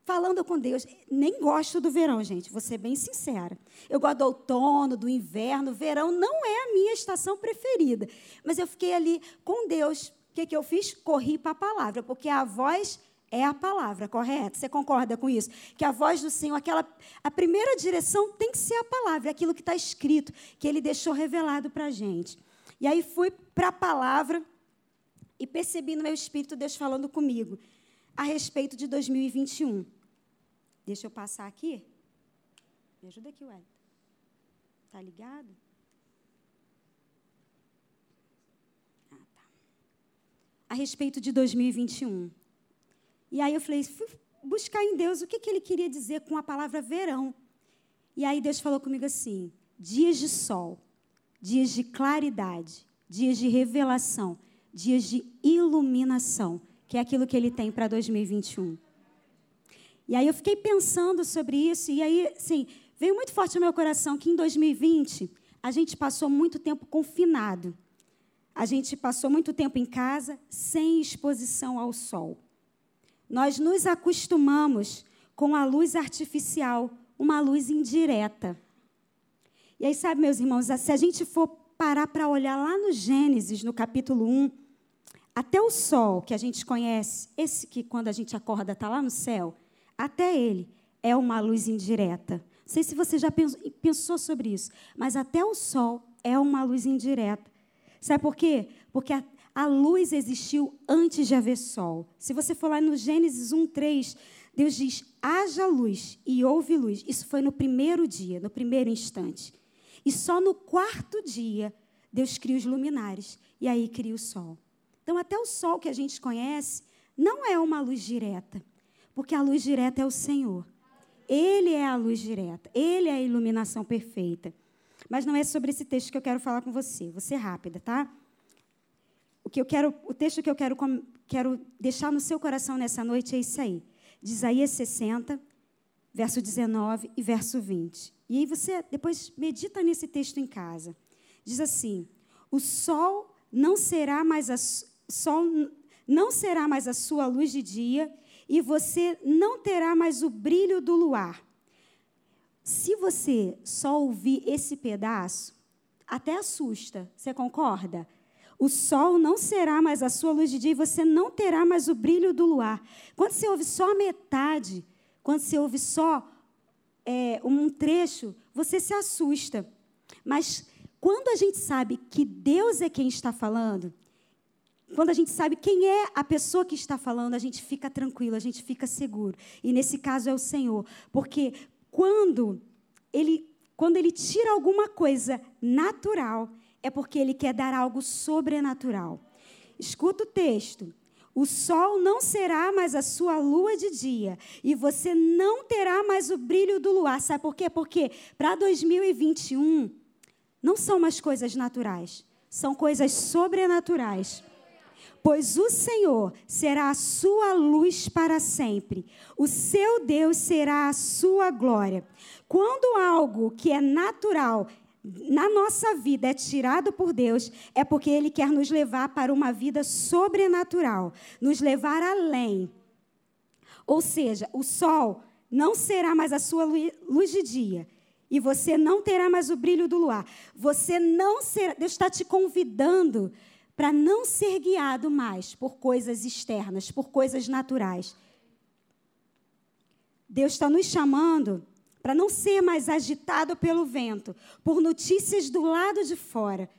falando com Deus. Nem gosto do verão, gente, vou ser bem sincera. Eu gosto do outono, do inverno. Verão não é a minha estação preferida. Mas eu fiquei ali com Deus. O que, que eu fiz? Corri para a palavra, porque a voz é a palavra, correto? Você concorda com isso? Que a voz do Senhor, aquela, a primeira direção tem que ser a palavra, aquilo que está escrito, que Ele deixou revelado para a gente. E aí fui para a palavra e percebi no meu espírito Deus falando comigo a respeito de 2021. Deixa eu passar aqui. Me ajuda aqui, Wellington. Tá ligado? Ah, tá. A respeito de 2021. E aí eu falei, fui buscar em Deus o que, que ele queria dizer com a palavra verão. E aí Deus falou comigo assim: dias de sol, dias de claridade, dias de revelação, dias de iluminação, que é aquilo que ele tem para 2021. E aí eu fiquei pensando sobre isso, e aí, sim, veio muito forte no meu coração que em 2020 a gente passou muito tempo confinado. A gente passou muito tempo em casa sem exposição ao sol. Nós nos acostumamos com a luz artificial, uma luz indireta. E aí, sabe, meus irmãos, se a gente for parar para olhar lá no Gênesis, no capítulo 1, até o sol que a gente conhece, esse que quando a gente acorda está lá no céu, até ele é uma luz indireta. Não sei se você já pensou sobre isso, mas até o sol é uma luz indireta. Sabe por quê? Porque a, a luz existiu antes de haver sol. Se você for lá no Gênesis 1, 3, Deus diz: haja luz e houve luz. Isso foi no primeiro dia, no primeiro instante. E só no quarto dia, Deus cria os luminares. E aí cria o sol. Então, até o sol que a gente conhece não é uma luz direta, porque a luz direta é o Senhor. Ele é a luz direta, ele é a iluminação perfeita. Mas não é sobre esse texto que eu quero falar com você. Ser rápida, tá? O que eu quero, o texto que eu quero, quero deixar no seu coração nessa noite é isso aí. De Isaías 60, verso 19 e verso 20. E aí você depois medita nesse texto em casa. Diz assim: O sol não será mais a, sol não será mais a sua luz de dia e você não terá mais o brilho do luar. Se você só ouvir esse pedaço, até assusta. Você concorda? O sol não será mais a sua luz de dia e você não terá mais o brilho do luar. Quando você ouve só a metade, quando você ouve só é, um trecho, você se assusta. Mas quando a gente sabe que Deus é quem está falando, quando a gente sabe quem é a pessoa que está falando, a gente fica tranquilo, a gente fica seguro. E nesse caso é o Senhor. Porque quando ele, quando ele tira alguma coisa natural, é porque ele quer dar algo sobrenatural. Escuta o texto. O sol não será mais a sua lua de dia e você não terá mais o brilho do luar. Sabe por quê? Porque para 2021 não são mais coisas naturais, são coisas sobrenaturais pois o Senhor será a sua luz para sempre, o seu Deus será a sua glória. Quando algo que é natural na nossa vida é tirado por Deus, é porque Ele quer nos levar para uma vida sobrenatural, nos levar além. Ou seja, o sol não será mais a sua luz de dia, e você não terá mais o brilho do luar. Você não será. Deus está te convidando para não ser guiado mais por coisas externas, por coisas naturais. Deus está nos chamando para não ser mais agitado pelo vento, por notícias do lado de fora.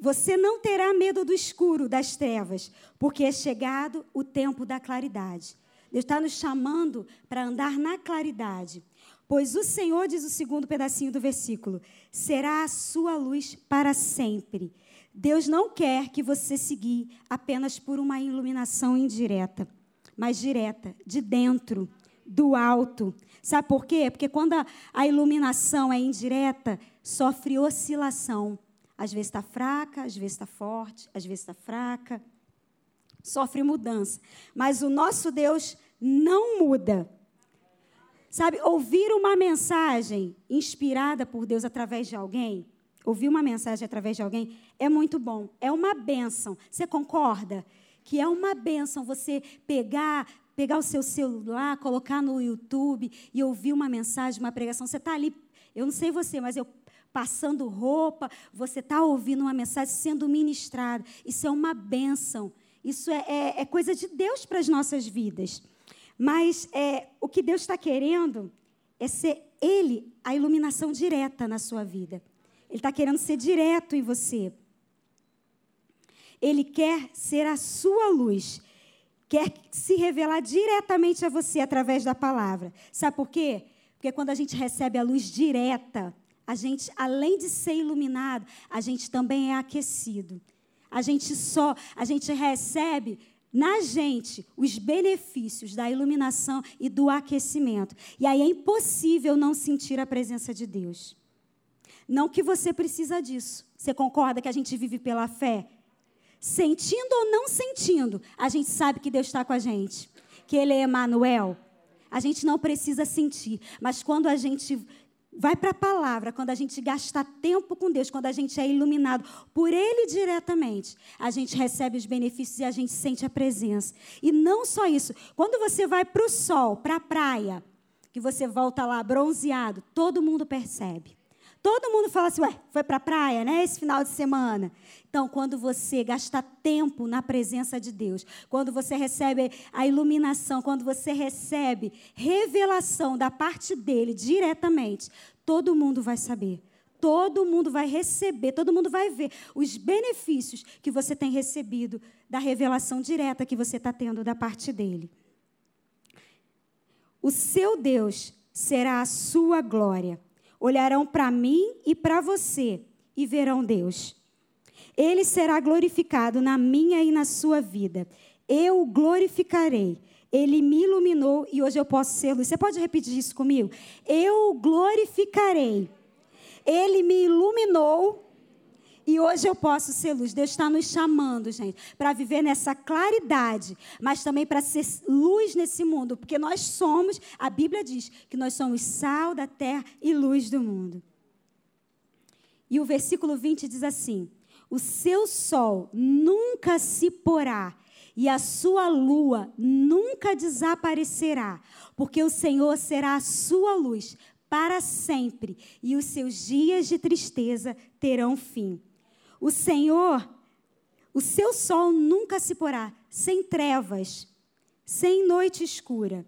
Você não terá medo do escuro, das trevas, porque é chegado o tempo da claridade. Deus está nos chamando para andar na claridade. Pois o Senhor, diz o segundo pedacinho do versículo, será a sua luz para sempre Deus não quer que você seguir apenas por uma iluminação indireta, mas direta, de dentro, do alto. Sabe por quê? Porque quando a, a iluminação é indireta, sofre oscilação. Às vezes está fraca, às vezes está forte, às vezes está fraca. Sofre mudança. Mas o nosso Deus não muda. Sabe, ouvir uma mensagem inspirada por Deus através de alguém ouvir uma mensagem através de alguém é muito bom, é uma bênção. Você concorda? Que é uma bênção você pegar, pegar o seu celular, colocar no YouTube e ouvir uma mensagem, uma pregação. Você está ali, eu não sei você, mas eu passando roupa, você está ouvindo uma mensagem sendo ministrada. Isso é uma bênção. Isso é, é, é coisa de Deus para as nossas vidas. Mas é, o que Deus está querendo é ser Ele a iluminação direta na sua vida. Ele está querendo ser direto em você. Ele quer ser a sua luz. Quer se revelar diretamente a você através da palavra. Sabe por quê? Porque quando a gente recebe a luz direta, a gente, além de ser iluminado, a gente também é aquecido. A gente só, a gente recebe na gente os benefícios da iluminação e do aquecimento. E aí é impossível não sentir a presença de Deus. Não que você precisa disso. Você concorda que a gente vive pela fé? Sentindo ou não sentindo, a gente sabe que Deus está com a gente, que Ele é Emanuel. A gente não precisa sentir, mas quando a gente vai para a palavra, quando a gente gasta tempo com Deus, quando a gente é iluminado por Ele diretamente, a gente recebe os benefícios e a gente sente a presença. E não só isso, quando você vai para o sol, para a praia, que você volta lá bronzeado, todo mundo percebe. Todo mundo fala assim, ué, foi para a praia, né, esse final de semana. Então, quando você gasta tempo na presença de Deus, quando você recebe a iluminação, quando você recebe revelação da parte dele diretamente, todo mundo vai saber. Todo mundo vai receber, todo mundo vai ver os benefícios que você tem recebido da revelação direta que você está tendo da parte dele. O seu Deus será a sua glória olharão para mim e para você e verão Deus. Ele será glorificado na minha e na sua vida. Eu o glorificarei. Ele me iluminou e hoje eu posso ser luz. Você pode repetir isso comigo? Eu o glorificarei. Ele me iluminou e hoje eu posso ser luz. Deus está nos chamando, gente, para viver nessa claridade, mas também para ser luz nesse mundo, porque nós somos, a Bíblia diz que nós somos sal da terra e luz do mundo. E o versículo 20 diz assim: O seu sol nunca se porá, e a sua lua nunca desaparecerá, porque o Senhor será a sua luz para sempre, e os seus dias de tristeza terão fim. O Senhor, o seu sol nunca se porá sem trevas, sem noite escura.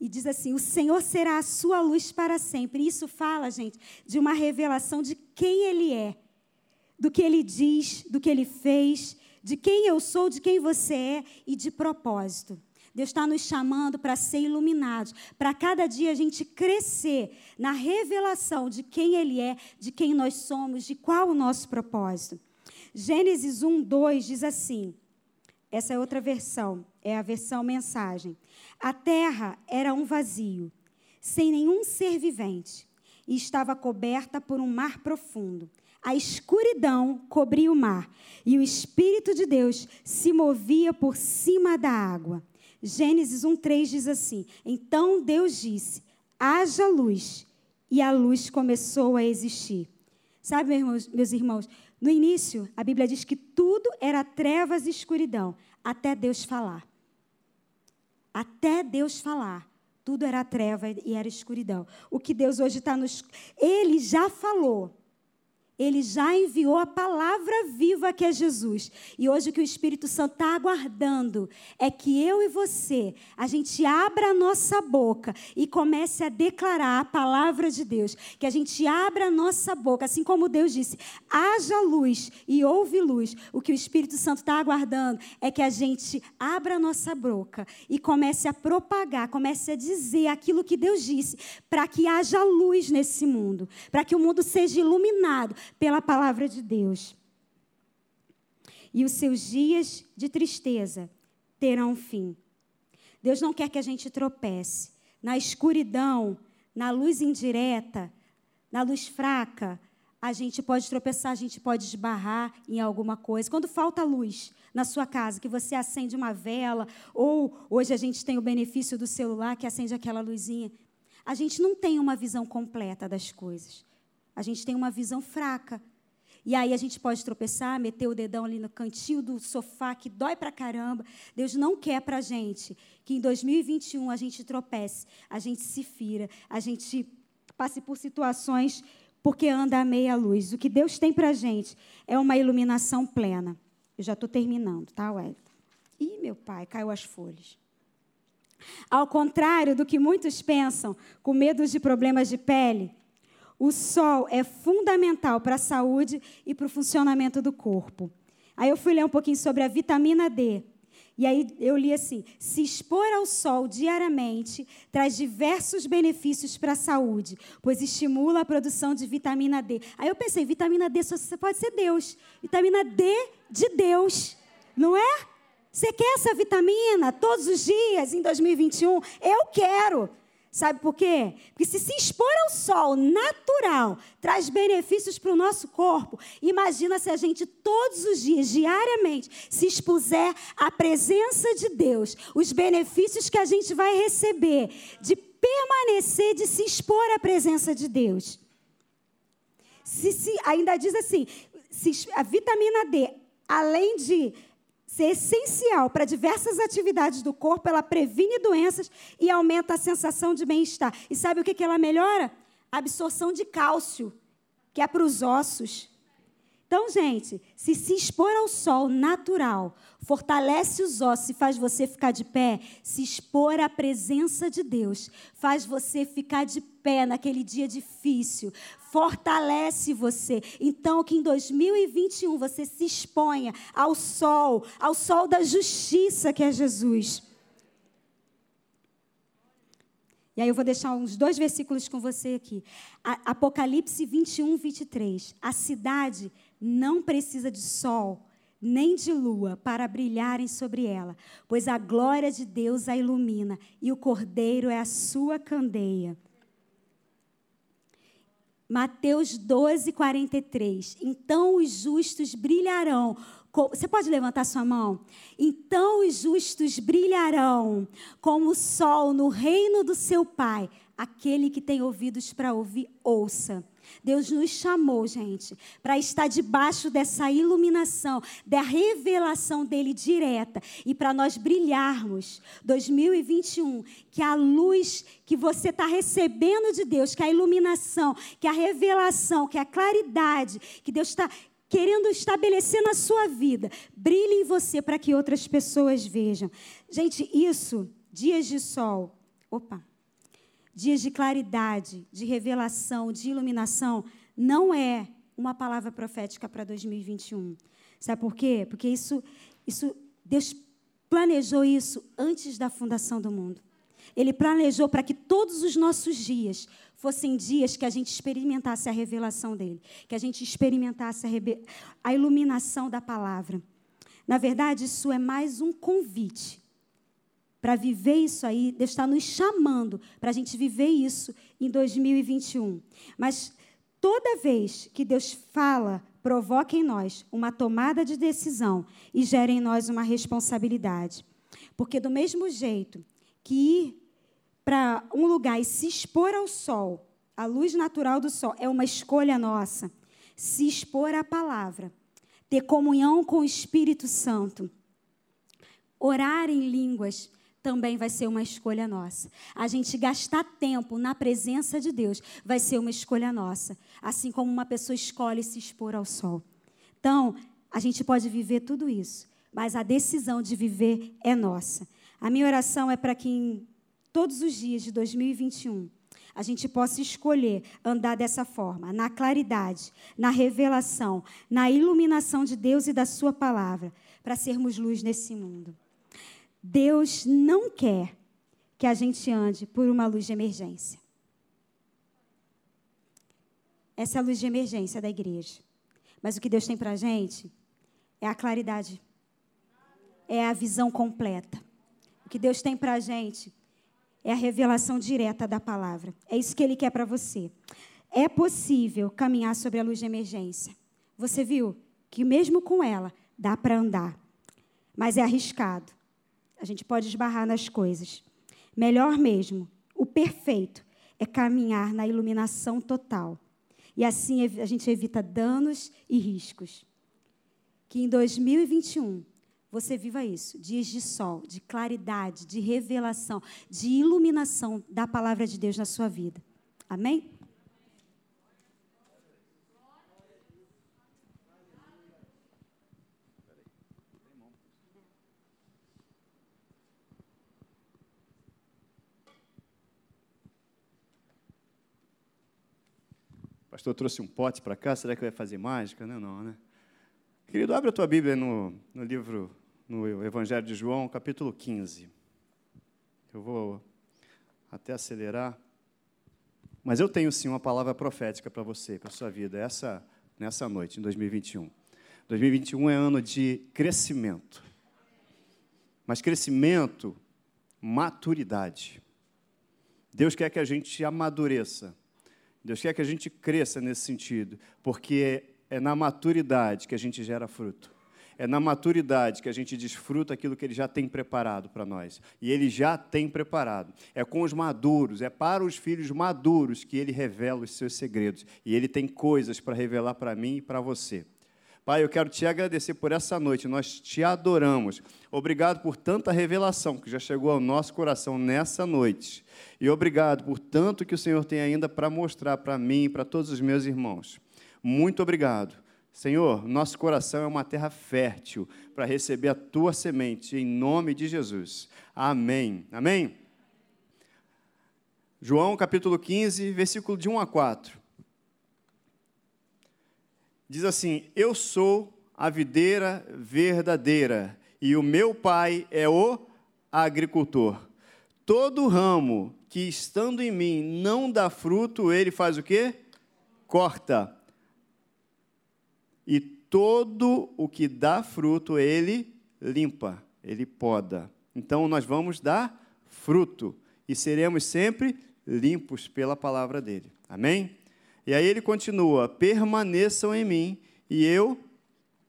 E diz assim: o Senhor será a sua luz para sempre. Isso fala, gente, de uma revelação de quem Ele é, do que Ele diz, do que Ele fez, de quem eu sou, de quem você é e de propósito. Deus está nos chamando para ser iluminados, para cada dia a gente crescer na revelação de quem Ele é, de quem nós somos, de qual o nosso propósito. Gênesis 1, 2 diz assim: essa é outra versão, é a versão mensagem. A terra era um vazio, sem nenhum ser vivente, e estava coberta por um mar profundo. A escuridão cobria o mar, e o Espírito de Deus se movia por cima da água. Gênesis 1:3 diz assim: Então Deus disse: haja luz, e a luz começou a existir. Sabe, meus irmãos, meus irmãos, no início, a Bíblia diz que tudo era trevas e escuridão, até Deus falar. Até Deus falar. Tudo era treva e era escuridão. O que Deus hoje está nos. Ele já falou. Ele já enviou a palavra viva que é Jesus. E hoje o que o Espírito Santo está aguardando é que eu e você, a gente abra a nossa boca e comece a declarar a palavra de Deus. Que a gente abra a nossa boca, assim como Deus disse: haja luz e ouve luz. O que o Espírito Santo está aguardando é que a gente abra a nossa boca e comece a propagar, comece a dizer aquilo que Deus disse, para que haja luz nesse mundo, para que o mundo seja iluminado pela palavra de Deus. E os seus dias de tristeza terão fim. Deus não quer que a gente tropece na escuridão, na luz indireta, na luz fraca. A gente pode tropeçar, a gente pode esbarrar em alguma coisa. Quando falta luz na sua casa, que você acende uma vela, ou hoje a gente tem o benefício do celular que acende aquela luzinha, a gente não tem uma visão completa das coisas. A gente tem uma visão fraca. E aí a gente pode tropeçar, meter o dedão ali no cantinho do sofá, que dói pra caramba. Deus não quer pra gente que em 2021 a gente tropece, a gente se fira, a gente passe por situações porque anda à meia luz. O que Deus tem pra gente é uma iluminação plena. Eu já estou terminando, tá, Wellington? Ih, meu pai, caiu as folhas. Ao contrário do que muitos pensam, com medo de problemas de pele, o sol é fundamental para a saúde e para o funcionamento do corpo. Aí eu fui ler um pouquinho sobre a vitamina D. E aí eu li assim: se expor ao sol diariamente traz diversos benefícios para a saúde, pois estimula a produção de vitamina D. Aí eu pensei, vitamina D só pode ser Deus. Vitamina D de Deus, não é? Você quer essa vitamina todos os dias em 2021? Eu quero. Sabe por quê? Porque se se expor ao sol natural traz benefícios para o nosso corpo, imagina se a gente todos os dias, diariamente, se expuser à presença de Deus, os benefícios que a gente vai receber de permanecer, de se expor à presença de Deus. Se, se, ainda diz assim, se, a vitamina D, além de ser essencial para diversas atividades do corpo, ela previne doenças e aumenta a sensação de bem-estar. E sabe o que, ela melhora? A absorção de cálcio, que é para os ossos. Então, gente, se se expor ao sol natural fortalece os ossos e faz você ficar de pé, se expor à presença de Deus faz você ficar de pé naquele dia difícil, fortalece você. Então, que em 2021 você se exponha ao sol, ao sol da justiça que é Jesus. E aí eu vou deixar uns dois versículos com você aqui. Apocalipse 21, 23. A cidade não precisa de sol nem de lua para brilharem sobre ela, pois a glória de Deus a ilumina e o cordeiro é a sua candeia. Mateus 12, 43. Então os justos brilharão. Você pode levantar sua mão? Então os justos brilharão como o sol no reino do seu Pai. Aquele que tem ouvidos para ouvir, ouça. Deus nos chamou, gente, para estar debaixo dessa iluminação, da revelação dele direta e para nós brilharmos 2021, que a luz que você está recebendo de Deus, que a iluminação, que a revelação, que a claridade que Deus está querendo estabelecer na sua vida, brilhe em você para que outras pessoas vejam. Gente, isso, dias de sol. Opa dias de claridade, de revelação, de iluminação, não é uma palavra profética para 2021. Sabe por quê? Porque isso, isso Deus planejou isso antes da fundação do mundo. Ele planejou para que todos os nossos dias fossem dias que a gente experimentasse a revelação dele, que a gente experimentasse a, a iluminação da palavra. Na verdade, isso é mais um convite para viver isso aí, Deus está nos chamando para a gente viver isso em 2021. Mas toda vez que Deus fala, provoca em nós uma tomada de decisão e gera em nós uma responsabilidade. Porque, do mesmo jeito que ir para um lugar e se expor ao sol, a luz natural do sol, é uma escolha nossa, se expor à palavra, ter comunhão com o Espírito Santo, orar em línguas, também vai ser uma escolha nossa. A gente gastar tempo na presença de Deus vai ser uma escolha nossa, assim como uma pessoa escolhe se expor ao sol. Então, a gente pode viver tudo isso, mas a decisão de viver é nossa. A minha oração é para que em todos os dias de 2021 a gente possa escolher andar dessa forma, na claridade, na revelação, na iluminação de Deus e da Sua palavra, para sermos luz nesse mundo. Deus não quer que a gente ande por uma luz de emergência. Essa é a luz de emergência da igreja. Mas o que Deus tem para a gente é a claridade, é a visão completa. O que Deus tem para a gente é a revelação direta da palavra. É isso que Ele quer para você. É possível caminhar sobre a luz de emergência. Você viu que mesmo com ela dá para andar, mas é arriscado. A gente pode esbarrar nas coisas. Melhor mesmo, o perfeito, é caminhar na iluminação total. E assim a gente evita danos e riscos. Que em 2021 você viva isso: dias de sol, de claridade, de revelação, de iluminação da palavra de Deus na sua vida. Amém? Pastor trouxe um pote para cá, será que vai fazer mágica? Não, não, né? Querido, abre a tua Bíblia no, no livro, no Evangelho de João, capítulo 15. Eu vou até acelerar. Mas eu tenho sim uma palavra profética para você, para a sua vida, essa, nessa noite, em 2021. 2021 é ano de crescimento. Mas crescimento, maturidade. Deus quer que a gente amadureça. Deus quer que a gente cresça nesse sentido, porque é na maturidade que a gente gera fruto. É na maturidade que a gente desfruta aquilo que Ele já tem preparado para nós. E Ele já tem preparado. É com os maduros, é para os filhos maduros que Ele revela os seus segredos. E Ele tem coisas para revelar para mim e para você. Pai, eu quero te agradecer por essa noite, nós te adoramos. Obrigado por tanta revelação que já chegou ao nosso coração nessa noite. E obrigado por tanto que o Senhor tem ainda para mostrar para mim e para todos os meus irmãos. Muito obrigado. Senhor, nosso coração é uma terra fértil para receber a tua semente, em nome de Jesus. Amém. Amém? João capítulo 15, versículo de 1 a 4. Diz assim: Eu sou a videira verdadeira e o meu pai é o agricultor. Todo ramo que estando em mim não dá fruto, ele faz o quê? Corta e todo o que dá fruto ele limpa, ele poda. Então nós vamos dar fruto e seremos sempre limpos pela palavra dele. Amém? E aí ele continua: permaneçam em mim e eu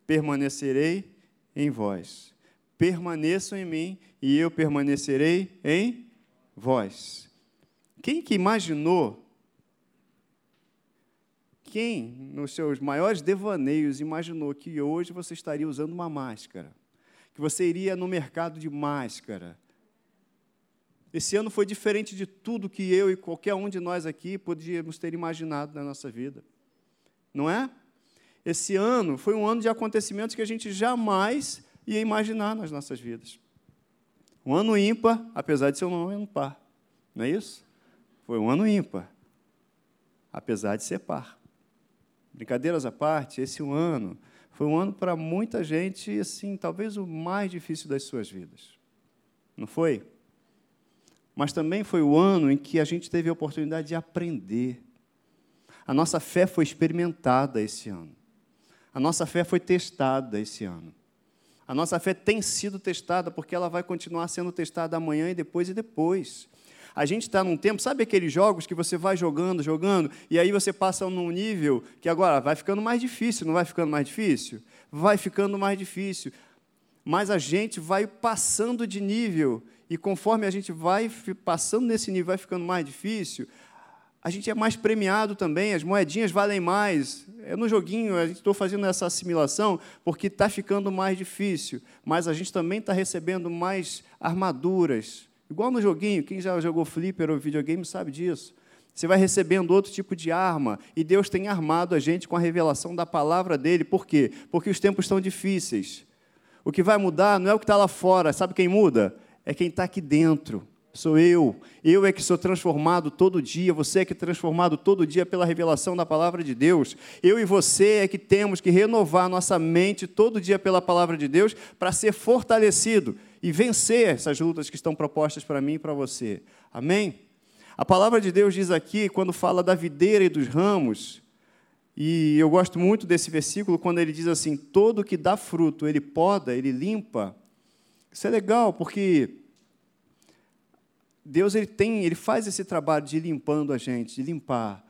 permanecerei em vós. Permaneçam em mim e eu permanecerei em vós. Quem que imaginou quem, nos seus maiores devaneios, imaginou que hoje você estaria usando uma máscara? Que você iria no mercado de máscara? Esse ano foi diferente de tudo que eu e qualquer um de nós aqui podíamos ter imaginado na nossa vida. Não é? Esse ano foi um ano de acontecimentos que a gente jamais ia imaginar nas nossas vidas. Um ano ímpar, apesar de ser um ano par. Não é isso? Foi um ano ímpar, apesar de ser par. Brincadeiras à parte, esse um ano foi um ano para muita gente, assim, talvez o mais difícil das suas vidas. Não foi? Mas também foi o ano em que a gente teve a oportunidade de aprender. A nossa fé foi experimentada esse ano. A nossa fé foi testada esse ano. A nossa fé tem sido testada porque ela vai continuar sendo testada amanhã e depois e depois. A gente está num tempo, sabe aqueles jogos que você vai jogando, jogando, e aí você passa num nível que agora vai ficando mais difícil, não vai ficando mais difícil? Vai ficando mais difícil. Mas a gente vai passando de nível, e conforme a gente vai passando nesse nível, vai ficando mais difícil, a gente é mais premiado também, as moedinhas valem mais. É no joguinho, a gente estou fazendo essa assimilação porque está ficando mais difícil, mas a gente também está recebendo mais armaduras, Igual no joguinho, quem já jogou flipper ou videogame sabe disso. Você vai recebendo outro tipo de arma, e Deus tem armado a gente com a revelação da palavra dele. Por quê? Porque os tempos estão difíceis. O que vai mudar não é o que está lá fora, sabe quem muda? É quem está aqui dentro. Sou eu. Eu é que sou transformado todo dia, você é que é transformado todo dia pela revelação da palavra de Deus. Eu e você é que temos que renovar nossa mente todo dia pela palavra de Deus para ser fortalecido e vencer essas lutas que estão propostas para mim e para você. Amém? A palavra de Deus diz aqui, quando fala da videira e dos ramos, e eu gosto muito desse versículo, quando ele diz assim: todo que dá fruto, ele poda, ele limpa. Isso é legal, porque Deus ele tem, ele faz esse trabalho de limpando a gente, de limpar.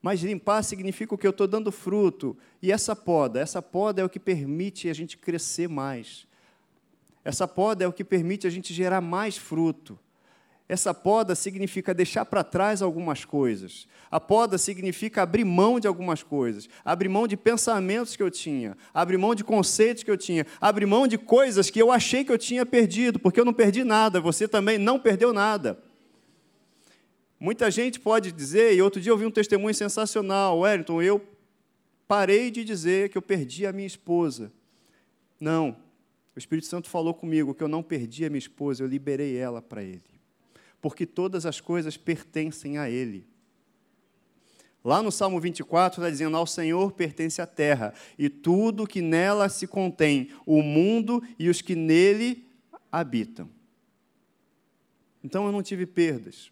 Mas limpar significa o que eu estou dando fruto. E essa poda, essa poda é o que permite a gente crescer mais. Essa poda é o que permite a gente gerar mais fruto. Essa poda significa deixar para trás algumas coisas. A poda significa abrir mão de algumas coisas, abrir mão de pensamentos que eu tinha, abrir mão de conceitos que eu tinha, abrir mão de coisas que eu achei que eu tinha perdido, porque eu não perdi nada, você também não perdeu nada. Muita gente pode dizer, e outro dia eu vi um testemunho sensacional, Wellington, eu parei de dizer que eu perdi a minha esposa. Não, o Espírito Santo falou comigo que eu não perdi a minha esposa, eu liberei ela para Ele. Porque todas as coisas pertencem a Ele. Lá no Salmo 24 está dizendo: Ao Senhor pertence a terra e tudo que nela se contém, o mundo e os que nele habitam. Então eu não tive perdas.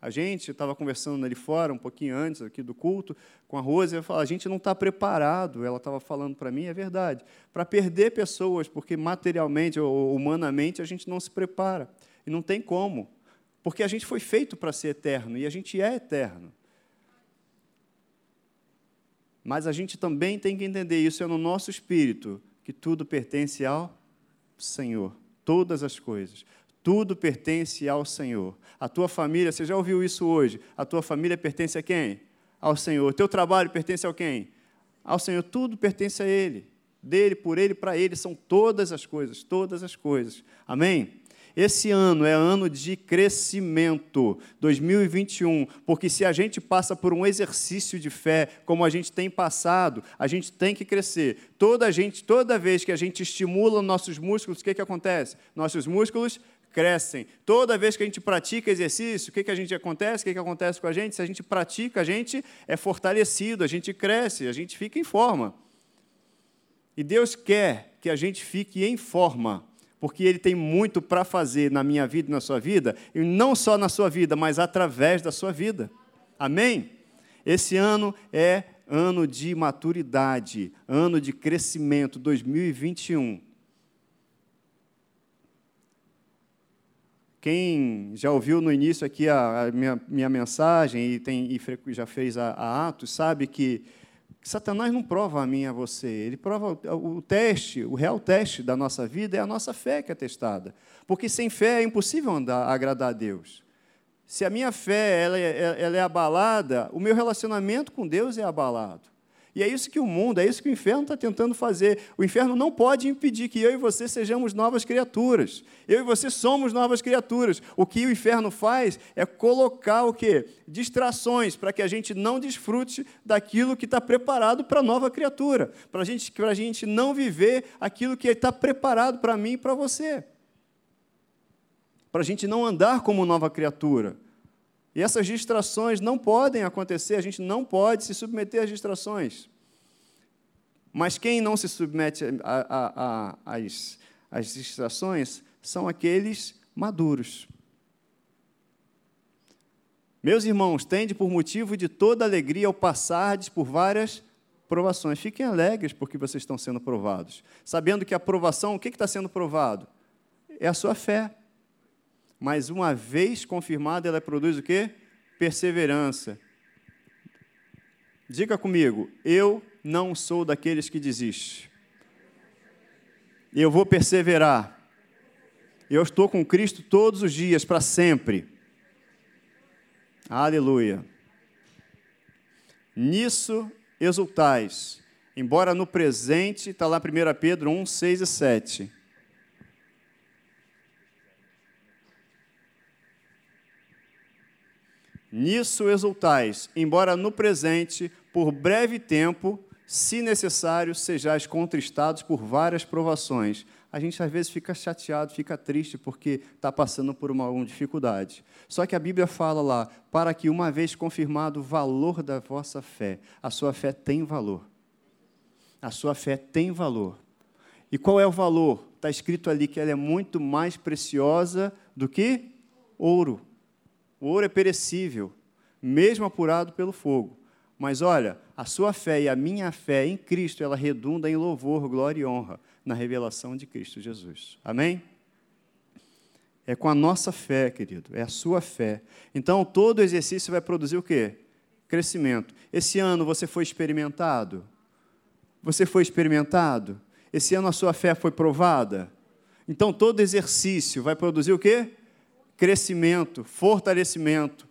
A gente estava conversando ali fora, um pouquinho antes aqui do culto, com a Rose, e eu falava, a gente não está preparado, ela estava falando para mim, é verdade, para perder pessoas, porque materialmente ou humanamente a gente não se prepara. E não tem como, porque a gente foi feito para ser eterno, e a gente é eterno. Mas a gente também tem que entender isso é no nosso espírito, que tudo pertence ao Senhor, todas as coisas. Tudo pertence ao Senhor. A tua família, você já ouviu isso hoje? A tua família pertence a quem? Ao Senhor. O teu trabalho pertence a quem? Ao Senhor. Tudo pertence a Ele. Dele, por Ele, para Ele. São todas as coisas, todas as coisas. Amém? Esse ano é ano de crescimento, 2021, porque se a gente passa por um exercício de fé, como a gente tem passado, a gente tem que crescer. Toda gente, toda vez que a gente estimula nossos músculos, o que, que acontece? Nossos músculos crescem. Toda vez que a gente pratica exercício, o que, que a gente acontece? O que, que acontece com a gente? Se a gente pratica, a gente é fortalecido, a gente cresce, a gente fica em forma. E Deus quer que a gente fique em forma, porque Ele tem muito para fazer na minha vida e na sua vida, e não só na sua vida, mas através da sua vida. Amém? Esse ano é ano de maturidade, ano de crescimento, 2021. Quem já ouviu no início aqui a, a minha, minha, mensagem e, tem, e já fez a, a, Atos, sabe que Satanás não prova a mim e a você. Ele prova o, teste, o real teste da nossa vida é a nossa fé que é testada. Porque sem fé é impossível andar, agradar a Deus. Se a minha fé ela é, ela é abalada, o meu relacionamento com Deus é abalado. E é isso que o mundo, é isso que o inferno está tentando fazer. O inferno não pode impedir que eu e você sejamos novas criaturas. Eu e você somos novas criaturas. O que o inferno faz é colocar o quê? Distrações para que a gente não desfrute daquilo que está preparado para a nova criatura. Para gente, a gente não viver aquilo que está preparado para mim e para você. Para a gente não andar como nova criatura. E essas distrações não podem acontecer, a gente não pode se submeter às distrações. Mas quem não se submete às, distrações são aqueles maduros. Meus irmãos, tende por motivo de toda alegria ao passardes por várias provações. Fiquem alegres porque vocês estão sendo provados. Sabendo que a provação, o que está sendo provado? É a sua fé. Mas uma vez confirmada, ela produz o quê? Perseverança. Diga comigo, eu não sou daqueles que desistem. Eu vou perseverar. Eu estou com Cristo todos os dias, para sempre. Aleluia. Nisso exultais, embora no presente, está lá 1 Pedro 1, 6 e 7. Nisso exultais, embora no presente, por breve tempo, se necessário, sejais contristados por várias provações. A gente às vezes fica chateado, fica triste porque está passando por uma, uma dificuldade. Só que a Bíblia fala lá, para que uma vez confirmado o valor da vossa fé, a sua fé tem valor. A sua fé tem valor. E qual é o valor? Está escrito ali que ela é muito mais preciosa do que ouro. Ouro é perecível, mesmo apurado pelo fogo. Mas olha, a sua fé e a minha fé em Cristo, ela redunda em louvor, glória e honra na revelação de Cristo Jesus. Amém? É com a nossa fé, querido, é a sua fé. Então, todo exercício vai produzir o quê? Crescimento. Esse ano você foi experimentado? Você foi experimentado? Esse ano a sua fé foi provada? Então, todo exercício vai produzir o quê? Crescimento, fortalecimento.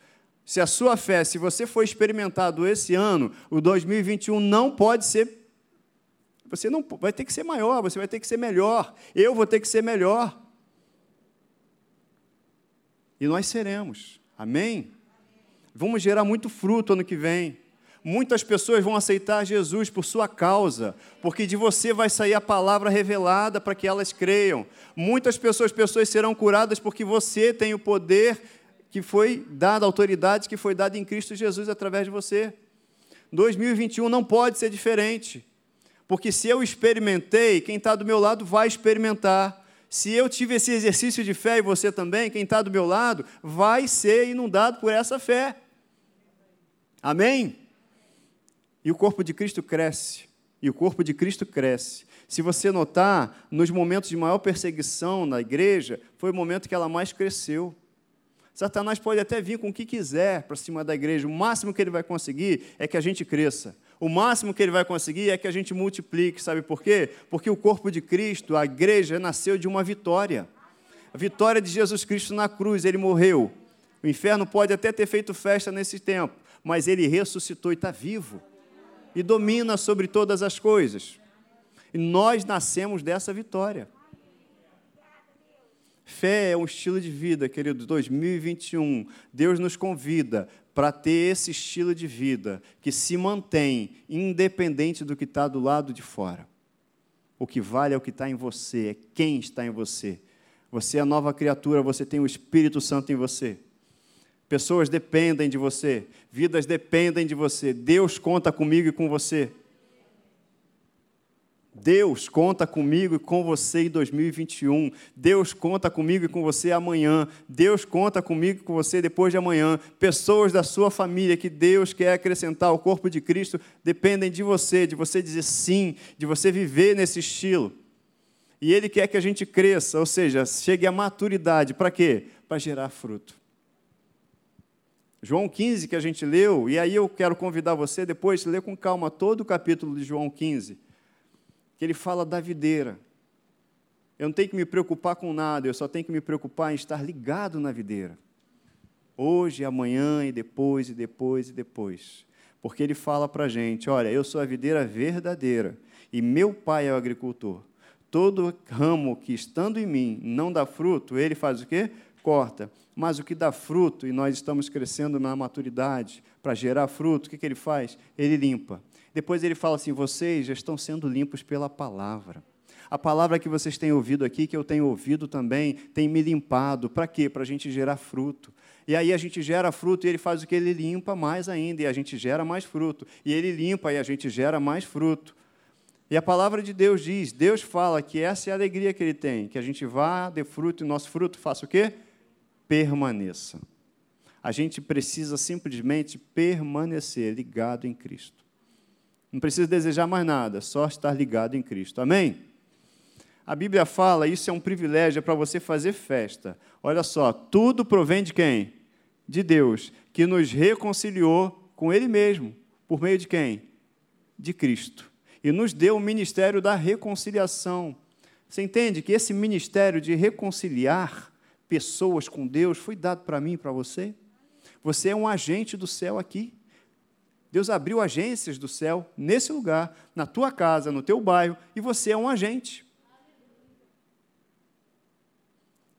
Se a sua fé, se você for experimentado esse ano, o 2021 não pode ser você não vai ter que ser maior, você vai ter que ser melhor. Eu vou ter que ser melhor. E nós seremos. Amém? Vamos gerar muito fruto ano que vem. Muitas pessoas vão aceitar Jesus por sua causa, porque de você vai sair a palavra revelada para que elas creiam. Muitas pessoas, pessoas serão curadas porque você tem o poder que foi dado, a autoridade que foi dada em Cristo Jesus através de você. 2021 não pode ser diferente. Porque se eu experimentei, quem está do meu lado vai experimentar. Se eu tive esse exercício de fé e você também, quem está do meu lado, vai ser inundado por essa fé. Amém? E o corpo de Cristo cresce. E o corpo de Cristo cresce. Se você notar, nos momentos de maior perseguição na igreja, foi o momento que ela mais cresceu. Satanás pode até vir com o que quiser para cima da igreja, o máximo que ele vai conseguir é que a gente cresça. O máximo que ele vai conseguir é que a gente multiplique, sabe por quê? Porque o corpo de Cristo, a igreja, nasceu de uma vitória. A vitória de Jesus Cristo na cruz, ele morreu. O inferno pode até ter feito festa nesse tempo, mas ele ressuscitou e está vivo. E domina sobre todas as coisas. E nós nascemos dessa vitória. Fé é um estilo de vida, querido. 2021, Deus nos convida para ter esse estilo de vida que se mantém independente do que está do lado de fora. O que vale é o que está em você, é quem está em você. Você é nova criatura, você tem o Espírito Santo em você. Pessoas dependem de você, vidas dependem de você. Deus conta comigo e com você. Deus conta comigo e com você em 2021. Deus conta comigo e com você amanhã. Deus conta comigo e com você depois de amanhã. Pessoas da sua família que Deus quer acrescentar ao corpo de Cristo dependem de você, de você dizer sim, de você viver nesse estilo. E Ele quer que a gente cresça, ou seja, chegue à maturidade. Para quê? Para gerar fruto. João 15 que a gente leu, e aí eu quero convidar você depois a ler com calma todo o capítulo de João 15 que ele fala da videira. Eu não tenho que me preocupar com nada, eu só tenho que me preocupar em estar ligado na videira. Hoje, amanhã e depois, e depois, e depois. Porque ele fala para a gente: olha, eu sou a videira verdadeira e meu pai é o agricultor. Todo ramo que estando em mim não dá fruto, ele faz o quê? Corta. Mas o que dá fruto, e nós estamos crescendo na maturidade para gerar fruto, o que, que ele faz? Ele limpa. Depois ele fala assim: vocês já estão sendo limpos pela palavra. A palavra que vocês têm ouvido aqui, que eu tenho ouvido também, tem me limpado. Para quê? Para a gente gerar fruto. E aí a gente gera fruto e ele faz o que? Ele limpa mais ainda, e a gente gera mais fruto. E ele limpa e a gente gera mais fruto. E a palavra de Deus diz, Deus fala que essa é a alegria que ele tem, que a gente vá, dê fruto e nosso fruto faça o quê? Permaneça. A gente precisa simplesmente permanecer ligado em Cristo. Não precisa desejar mais nada, só estar ligado em Cristo. Amém? A Bíblia fala, isso é um privilégio, é para você fazer festa. Olha só, tudo provém de quem? De Deus, que nos reconciliou com Ele mesmo. Por meio de quem? De Cristo. E nos deu o ministério da reconciliação. Você entende que esse ministério de reconciliar pessoas com Deus foi dado para mim e para você? Você é um agente do céu aqui. Deus abriu agências do céu nesse lugar, na tua casa, no teu bairro, e você é um agente.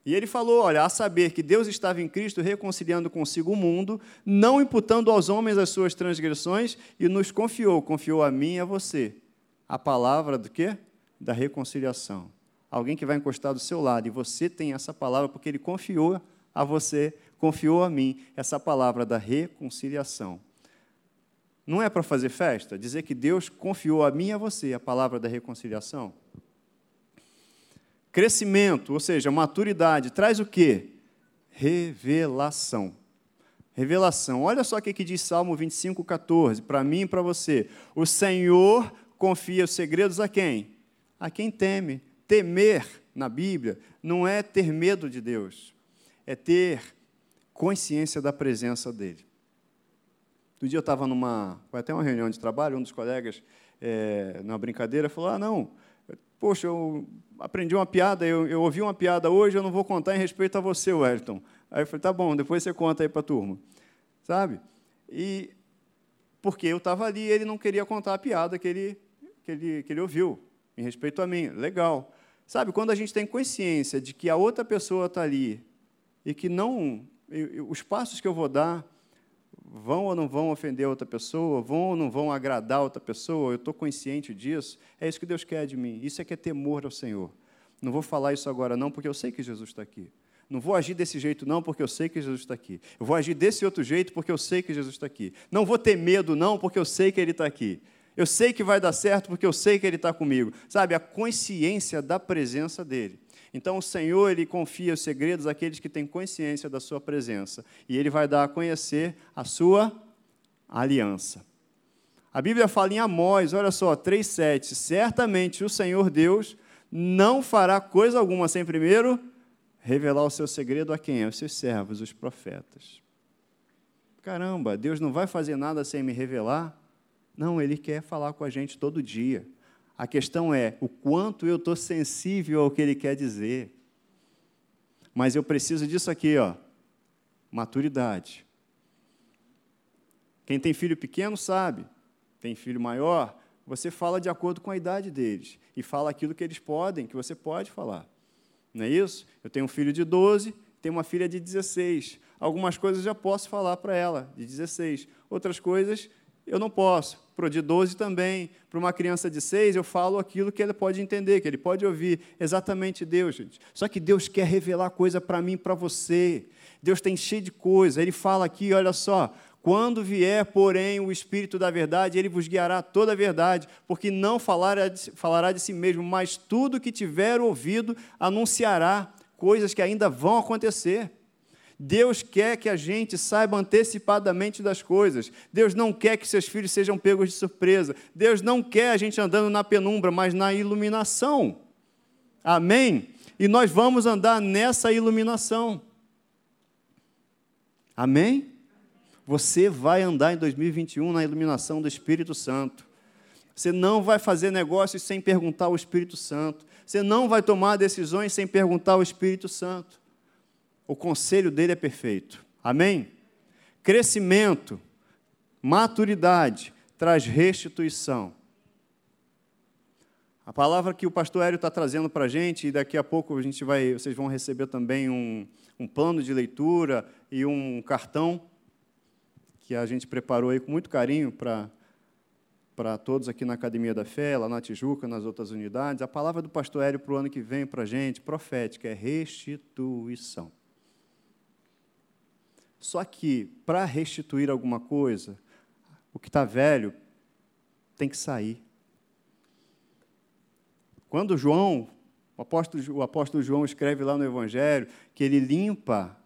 E ele falou: olha, a saber que Deus estava em Cristo reconciliando consigo o mundo, não imputando aos homens as suas transgressões, e nos confiou, confiou a mim e a você, a palavra do quê? Da reconciliação. Alguém que vai encostar do seu lado, e você tem essa palavra porque ele confiou a você, confiou a mim essa palavra da reconciliação. Não é para fazer festa? Dizer que Deus confiou a mim e a você a palavra da reconciliação? Crescimento, ou seja, maturidade, traz o quê? Revelação. Revelação. Olha só o que diz Salmo 25, 14, para mim e para você. O Senhor confia os segredos a quem? A quem teme. Temer, na Bíblia, não é ter medo de Deus, é ter consciência da presença dEle. Um dia eu estava numa, foi até uma reunião de trabalho, um dos colegas, é, na brincadeira, falou: Ah, não, poxa, eu aprendi uma piada, eu, eu ouvi uma piada hoje, eu não vou contar em respeito a você, Wellington. Aí eu falei: Tá bom, depois você conta aí para a turma. Sabe? E porque eu estava ali ele não queria contar a piada que ele, que, ele, que ele ouviu, em respeito a mim. Legal. Sabe, quando a gente tem consciência de que a outra pessoa está ali e que não. Os passos que eu vou dar vão ou não vão ofender outra pessoa, vão ou não vão agradar outra pessoa, eu estou consciente disso, é isso que Deus quer de mim. Isso é que é temor ao Senhor. Não vou falar isso agora, não, porque eu sei que Jesus está aqui. Não vou agir desse jeito, não, porque eu sei que Jesus está aqui. Eu vou agir desse outro jeito, porque eu sei que Jesus está aqui. Não vou ter medo, não, porque eu sei que Ele está aqui. Eu sei que vai dar certo, porque eu sei que Ele está comigo. Sabe, a consciência da presença dEle. Então, o Senhor, Ele confia os segredos àqueles que têm consciência da Sua presença. E Ele vai dar a conhecer a Sua aliança. A Bíblia fala em Amós, olha só, 3,7. Certamente o Senhor Deus não fará coisa alguma sem primeiro revelar o seu segredo a quem? Aos seus servos, os profetas. Caramba, Deus não vai fazer nada sem me revelar? Não, Ele quer falar com a gente todo dia. A questão é o quanto eu estou sensível ao que Ele quer dizer. Mas eu preciso disso aqui, ó, maturidade. Quem tem filho pequeno sabe, tem filho maior, você fala de acordo com a idade deles e fala aquilo que eles podem, que você pode falar. Não é isso? Eu tenho um filho de 12, tenho uma filha de 16. Algumas coisas já posso falar para ela, de 16. Outras coisas eu não posso. Para o de 12 também. Para uma criança de 6, eu falo aquilo que ele pode entender, que ele pode ouvir. Exatamente Deus, gente. Só que Deus quer revelar coisa para mim, para você. Deus tem cheio de coisa. Ele fala aqui, olha só, quando vier, porém, o Espírito da verdade, ele vos guiará toda a verdade, porque não falará de, falará de si mesmo, mas tudo que tiver ouvido anunciará coisas que ainda vão acontecer. Deus quer que a gente saiba antecipadamente das coisas. Deus não quer que seus filhos sejam pegos de surpresa. Deus não quer a gente andando na penumbra, mas na iluminação. Amém? E nós vamos andar nessa iluminação. Amém? Você vai andar em 2021 na iluminação do Espírito Santo. Você não vai fazer negócios sem perguntar ao Espírito Santo. Você não vai tomar decisões sem perguntar ao Espírito Santo. O conselho dele é perfeito. Amém? Crescimento, maturidade, traz restituição. A palavra que o pastor Hélio está trazendo para a gente, e daqui a pouco a gente vai, vocês vão receber também um, um plano de leitura e um cartão que a gente preparou aí com muito carinho para para todos aqui na Academia da Fé, lá na Tijuca, nas outras unidades. A palavra do pastor Hélio para o ano que vem para a gente, profética, é restituição. Só que, para restituir alguma coisa, o que está velho tem que sair. Quando João, o apóstolo, o apóstolo João escreve lá no Evangelho que ele limpa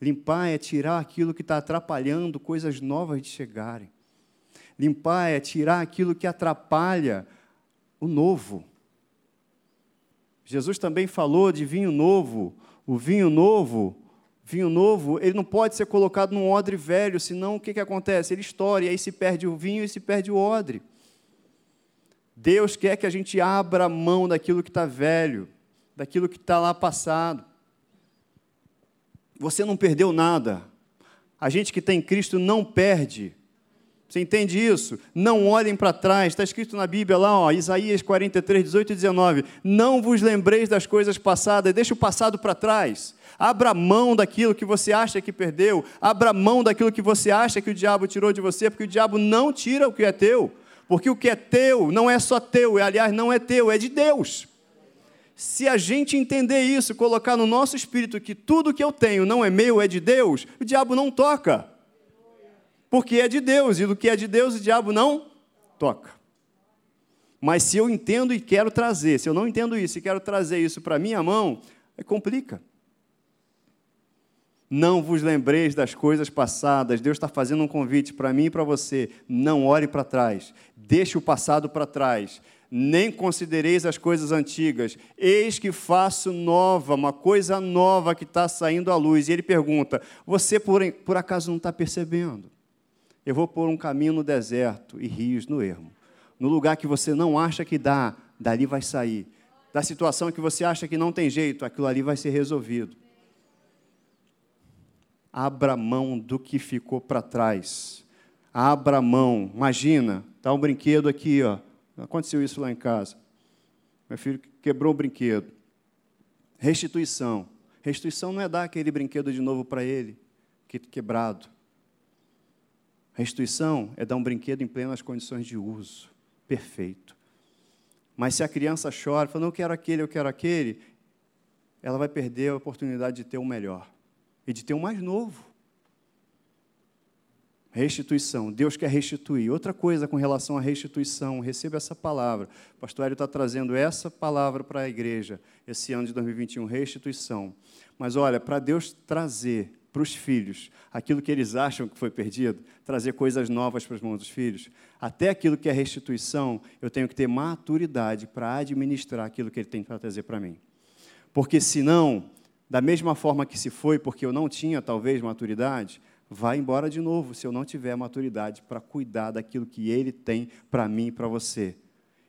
Limpar é tirar aquilo que está atrapalhando coisas novas de chegarem. Limpar é tirar aquilo que atrapalha o novo. Jesus também falou de vinho novo. O vinho novo, vinho novo, ele não pode ser colocado num odre velho, senão o que, que acontece? Ele estoura, e aí se perde o vinho e se perde o odre. Deus quer que a gente abra mão daquilo que está velho, daquilo que está lá passado. Você não perdeu nada. A gente que tem Cristo não perde. Você entende isso? Não olhem para trás. Está escrito na Bíblia lá, ó, Isaías 43, 18 e 19. Não vos lembreis das coisas passadas, deixa o passado para trás. Abra mão daquilo que você acha que perdeu. Abra mão daquilo que você acha que o diabo tirou de você, porque o diabo não tira o que é teu. Porque o que é teu não é só teu, aliás, não é teu, é de Deus. Se a gente entender isso, colocar no nosso espírito que tudo que eu tenho não é meu, é de Deus, o diabo não toca. Porque é de Deus, e do que é de Deus, o diabo não toca. Mas se eu entendo e quero trazer, se eu não entendo isso e quero trazer isso para minha mão, é complica. Não vos lembreis das coisas passadas. Deus está fazendo um convite para mim e para você. Não olhe para trás. Deixe o passado para trás nem considereis as coisas antigas. Eis que faço nova, uma coisa nova que está saindo à luz. E ele pergunta: Você por, por acaso não está percebendo? Eu vou pôr um caminho no deserto e rios no ermo. No lugar que você não acha que dá, dali vai sair. Da situação que você acha que não tem jeito, aquilo ali vai ser resolvido. Abra mão do que ficou para trás. Abra mão. Imagina, está um brinquedo aqui, ó Aconteceu isso lá em casa. Meu filho quebrou o brinquedo. Restituição. Restituição não é dar aquele brinquedo de novo para ele, quebrado. Restituição é dar um brinquedo em plenas condições de uso, perfeito. Mas se a criança chora, fala, não eu quero aquele, eu quero aquele, ela vai perder a oportunidade de ter o melhor e de ter o mais novo. Restituição. Deus quer restituir. Outra coisa com relação à restituição, receba essa palavra. O pastor Hélio está trazendo essa palavra para a igreja esse ano de 2021, restituição. Mas olha, para Deus trazer para os filhos aquilo que eles acham que foi perdido, trazer coisas novas para as mãos dos filhos, até aquilo que é restituição, eu tenho que ter maturidade para administrar aquilo que ele tem para trazer para mim. Porque senão, da mesma forma que se foi, porque eu não tinha talvez maturidade, vai embora de novo se eu não tiver maturidade para cuidar daquilo que Ele tem para mim e para você.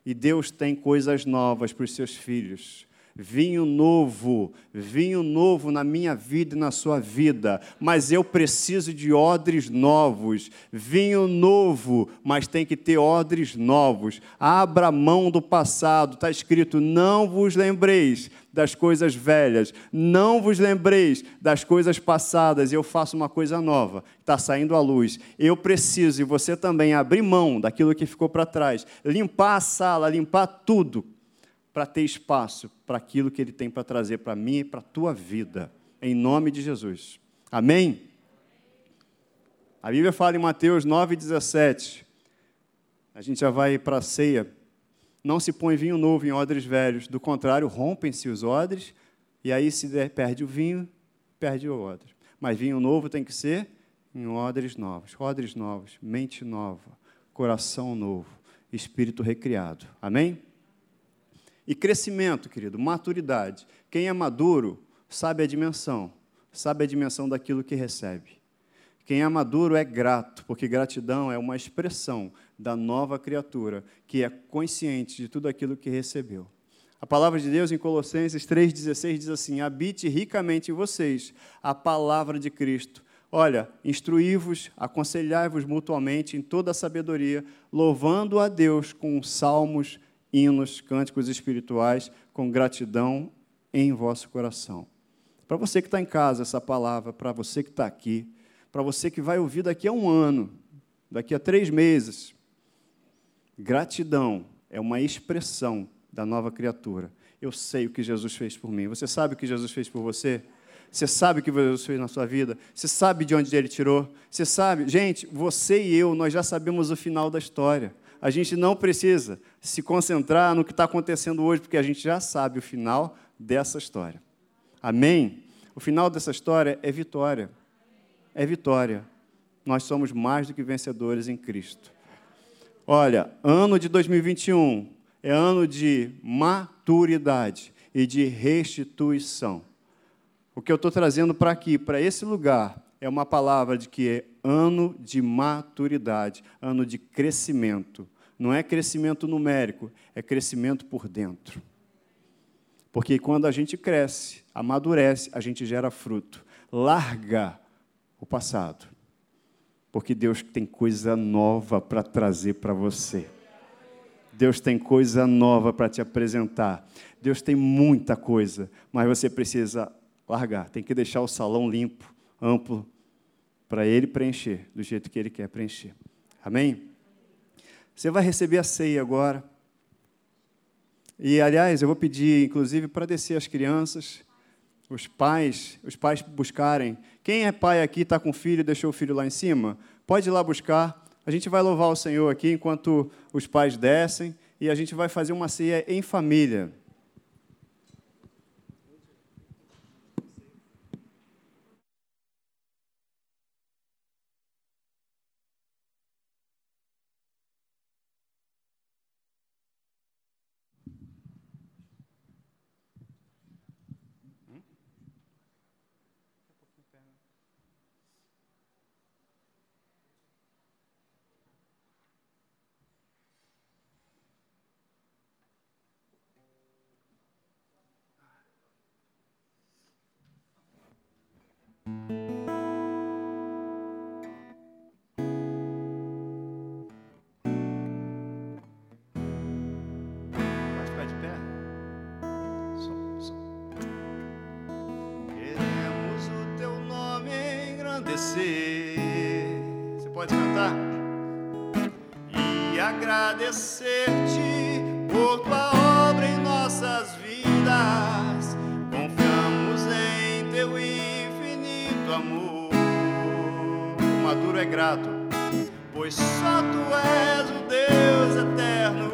E Deus tem coisas novas para os seus filhos vinho novo, vinho novo na minha vida e na sua vida, mas eu preciso de odres novos, vinho novo, mas tem que ter odres novos. Abra mão do passado, está escrito: não vos lembreis das coisas velhas, não vos lembreis das coisas passadas, eu faço uma coisa nova, está saindo à luz. Eu preciso, e você também, abrir mão daquilo que ficou para trás, limpar a sala, limpar tudo, para ter espaço para aquilo que Ele tem para trazer para mim e para a tua vida, em nome de Jesus. Amém? A Bíblia fala em Mateus 9,17. A gente já vai para a ceia. Não se põe vinho novo em odres velhos, do contrário, rompem-se os odres, e aí se perde o vinho, perde o odre. Mas vinho novo tem que ser em odres novos, odres novos, mente nova, coração novo, espírito recriado. Amém? E crescimento, querido, maturidade. Quem é maduro sabe a dimensão, sabe a dimensão daquilo que recebe. Quem é maduro é grato, porque gratidão é uma expressão da nova criatura que é consciente de tudo aquilo que recebeu. A palavra de Deus em Colossenses 3,16 diz assim: habite ricamente em vocês a palavra de Cristo. Olha, instruí-vos, aconselhai-vos mutuamente em toda a sabedoria, louvando a Deus com salmos, hinos, cânticos espirituais com gratidão em vosso coração. Para você que está em casa, essa palavra, para você que está aqui, para você que vai ouvir daqui a um ano, daqui a três meses, gratidão é uma expressão da nova criatura. Eu sei o que Jesus fez por mim. Você sabe o que Jesus fez por você? Você sabe o que Jesus fez na sua vida? Você sabe de onde ele tirou? Você sabe? Gente, você e eu, nós já sabemos o final da história a gente não precisa se concentrar no que está acontecendo hoje, porque a gente já sabe o final dessa história. Amém? O final dessa história é vitória. É vitória. Nós somos mais do que vencedores em Cristo. Olha, ano de 2021 é ano de maturidade e de restituição. O que eu estou trazendo para aqui, para esse lugar, é uma palavra de que é ano de maturidade, ano de crescimento. Não é crescimento numérico, é crescimento por dentro. Porque quando a gente cresce, amadurece, a gente gera fruto. Larga o passado. Porque Deus tem coisa nova para trazer para você. Deus tem coisa nova para te apresentar. Deus tem muita coisa, mas você precisa largar. Tem que deixar o salão limpo, amplo, para ele preencher do jeito que ele quer preencher. Amém? Você vai receber a ceia agora. E, aliás, eu vou pedir, inclusive, para descer as crianças, os pais, os pais buscarem. Quem é pai aqui, está com filho deixou o filho lá em cima? Pode ir lá buscar. A gente vai louvar o Senhor aqui enquanto os pais descem e a gente vai fazer uma ceia em família. agradecer-te por tua obra em nossas vidas. Confiamos em teu infinito amor. O maduro é grato, pois só tu és o Deus eterno.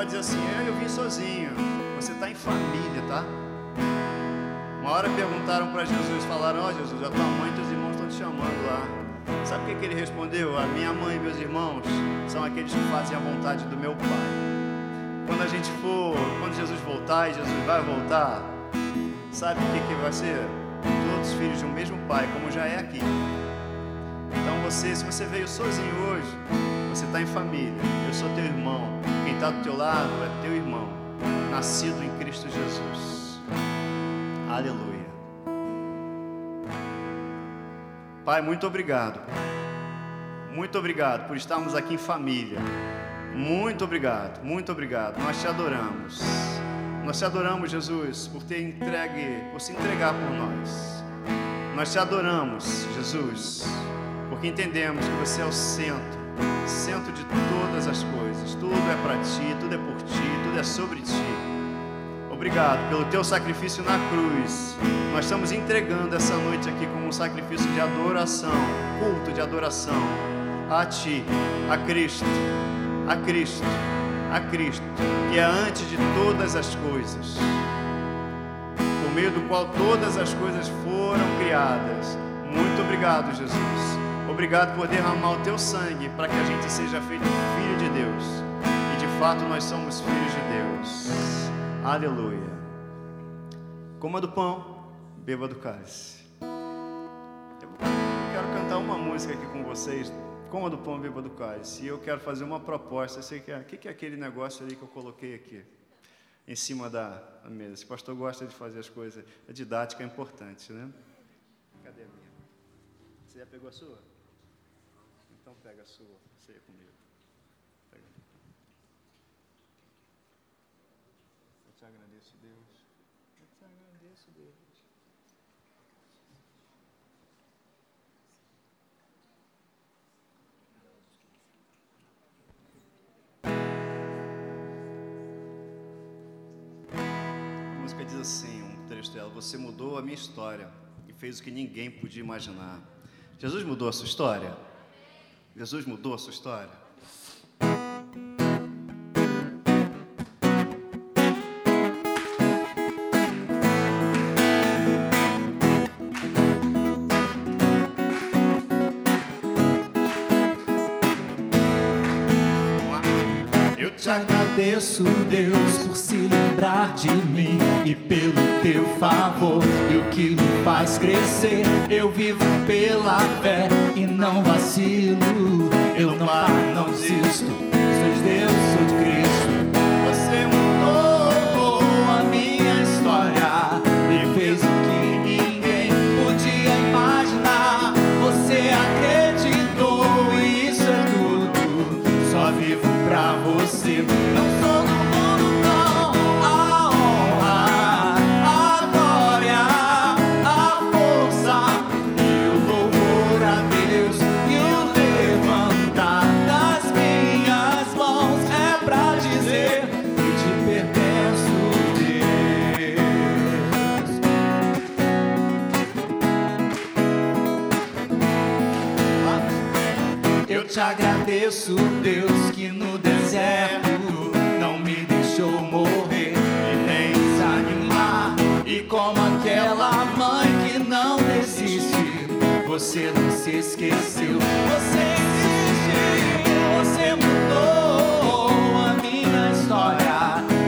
pode dizer assim: é, eu vim sozinho. Você está em família, tá? Uma hora perguntaram para Jesus, falaram: Ó oh, Jesus, a tua mãe e teus irmãos estão te chamando lá. Sabe o que, que ele respondeu? A minha mãe e meus irmãos são aqueles que fazem a vontade do meu Pai. Quando a gente for, quando Jesus voltar e Jesus vai voltar, sabe o que, que vai ser? Todos filhos de um mesmo Pai, como já é aqui. Você, se você veio sozinho hoje, você está em família. Eu sou teu irmão. Quem está do teu lado é teu irmão, nascido em Cristo Jesus. Aleluia. Pai, muito obrigado. Muito obrigado por estarmos aqui em família. Muito obrigado, muito obrigado. Nós te adoramos. Nós te adoramos, Jesus, por ter entregue, por se entregar por nós. Nós te adoramos, Jesus, porque entendemos que você é o centro, centro de todas as coisas. Tudo é para ti, tudo é por ti, tudo é sobre ti. Obrigado pelo teu sacrifício na cruz. Nós estamos entregando essa noite aqui como um sacrifício de adoração, culto de adoração a ti, a Cristo, a Cristo, a Cristo, que é antes de todas as coisas, por meio do qual todas as coisas foram criadas. Muito obrigado, Jesus. Obrigado por derramar o teu sangue para que a gente seja feito filho de Deus. E de fato nós somos filhos de Deus. Aleluia. Coma do pão, beba do cálice. Eu quero cantar uma música aqui com vocês. Coma do pão, beba do cálice. E eu quero fazer uma proposta. Você quer? O que é aquele negócio ali que eu coloquei aqui? Em cima da mesa. Esse pastor gosta de fazer as coisas. A didática é importante, né? Cadê a minha? Você já pegou a sua? Música diz assim, um trecho dela: Você mudou a minha história e fez o que ninguém podia imaginar. Jesus mudou a sua história? Jesus mudou a sua história? Eu Te agradeço, Deus, por se lembrar de mim e pelo teu favor e o que me faz crescer. Eu vivo pela fé e não vacilo. Eu não paro, não desisto. Sou de Deus, sou de Cristo. Te agradeço, Deus, que no deserto não me deixou morrer e nem desanimar. E como aquela mãe que não desiste, você não se esqueceu. Você existe, você mudou a minha história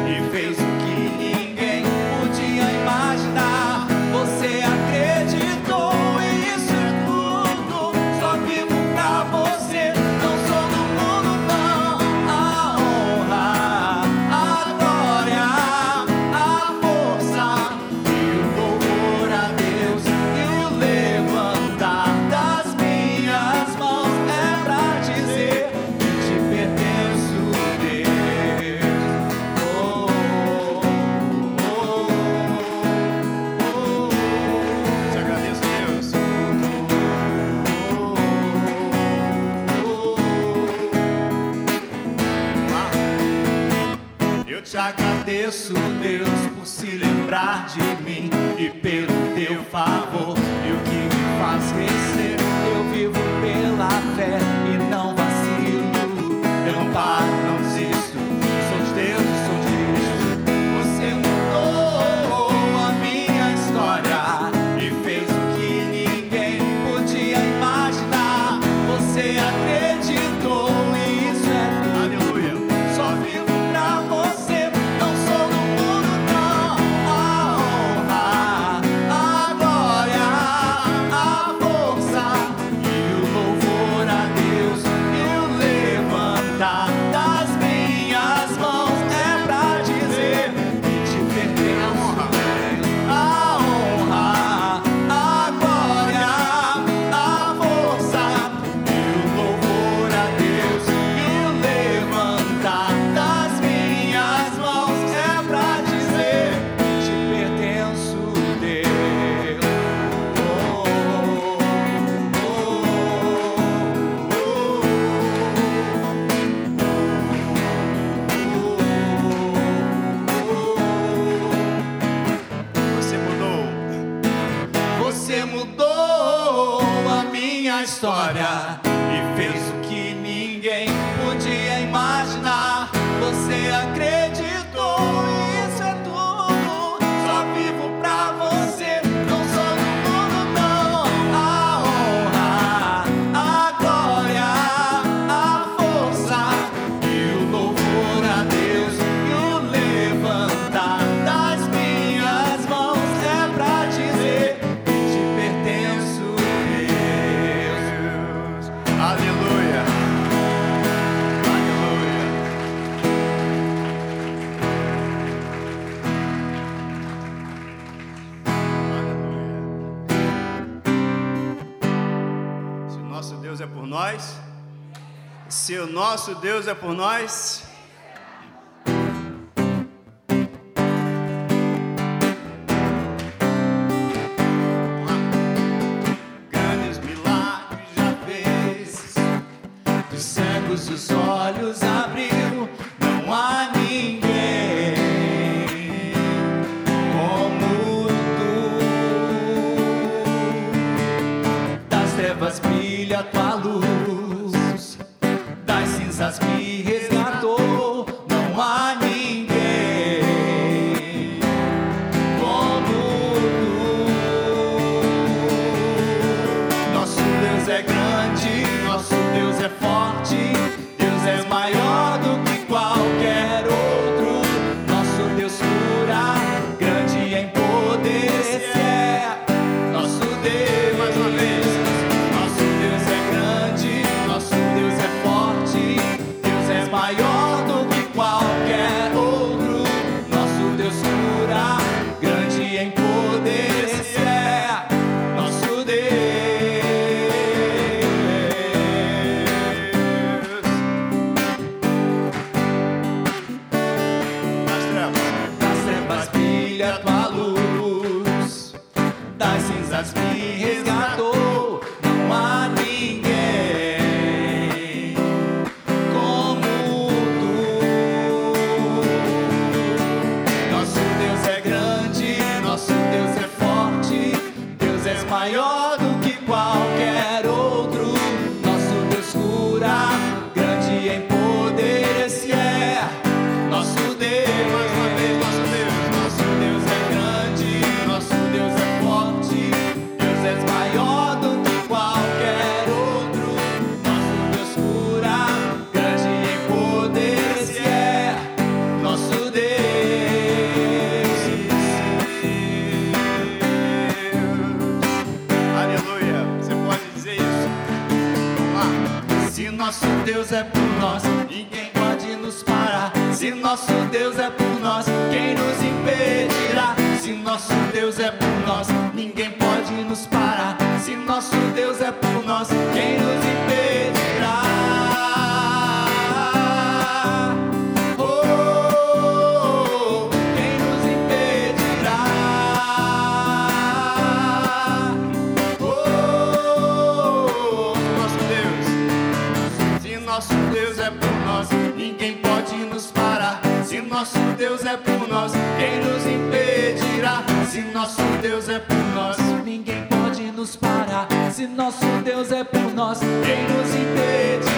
nosso Deus é por nós. nosso Deus é por nós, ninguém pode nos parar. Se nosso Deus é por nosso Deus é por nós, quem nos impede?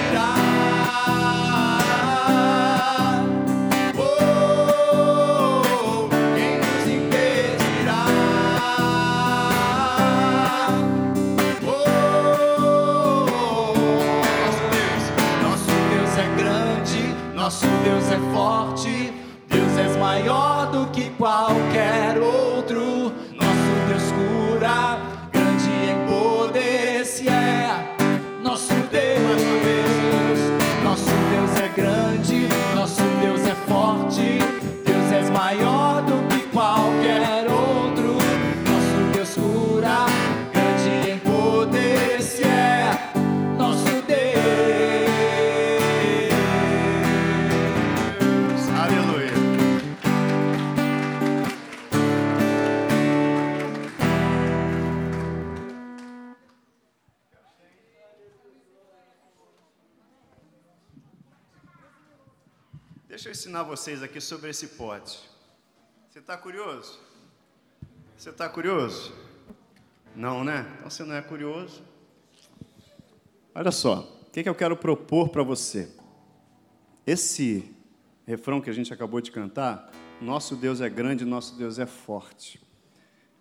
ensinar vocês aqui sobre esse pote. Você está curioso? Você está curioso? Não, né? Então você não é curioso. Olha só, o que, que eu quero propor para você? Esse refrão que a gente acabou de cantar, nosso Deus é grande, nosso Deus é forte.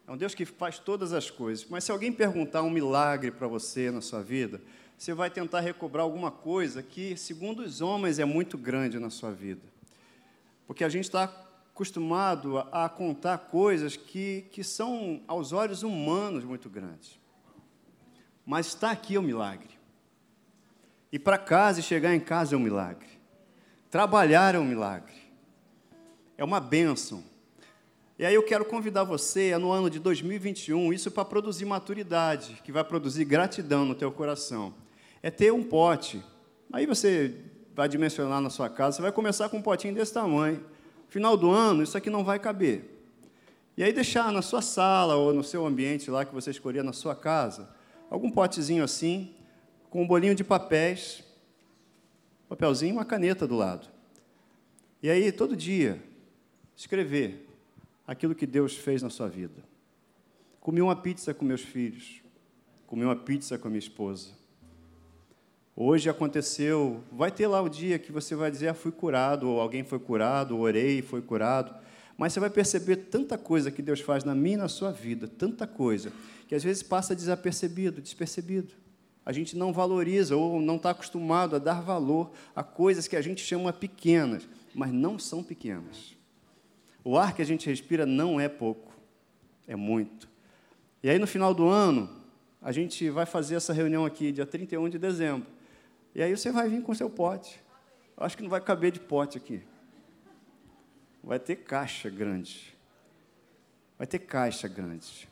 É um Deus que faz todas as coisas. Mas se alguém perguntar um milagre para você na sua vida, você vai tentar recobrar alguma coisa que, segundo os homens, é muito grande na sua vida. Porque a gente está acostumado a, contar coisas que, que são, aos olhos humanos, muito grandes. Mas está aqui o milagre. Ir para casa e chegar em casa é um milagre. Trabalhar é um milagre. É uma bênção. E aí eu quero convidar você, no ano de 2021, isso para produzir maturidade, que vai produzir gratidão no teu coração. É ter um pote. Aí você vai dimensionar na sua casa, você vai começar com um potinho desse tamanho. Final do ano, isso aqui não vai caber. E aí deixar na sua sala ou no seu ambiente lá que você escolher na sua casa, algum potezinho assim, com um bolinho de papéis, papelzinho e uma caneta do lado. E aí, todo dia, escrever aquilo que Deus fez na sua vida. Comi uma pizza com meus filhos, comi uma pizza com a minha esposa. Hoje aconteceu, vai ter lá o dia que você vai dizer, ah, fui curado, ou alguém foi curado, ou orei foi curado. Mas você vai perceber tanta coisa que Deus faz na minha e na sua vida, tanta coisa, que às vezes passa desapercebido, despercebido. A gente não valoriza ou não está acostumado a dar valor a coisas que a gente chama pequenas, mas não são pequenas. O ar que a gente respira não é pouco, é muito. E aí, no final do ano, a gente vai fazer essa reunião aqui, dia 31 de dezembro. E aí você vai vir com seu pote. Acho que não vai caber de pote aqui. Vai ter caixa grande. Vai ter caixa grande.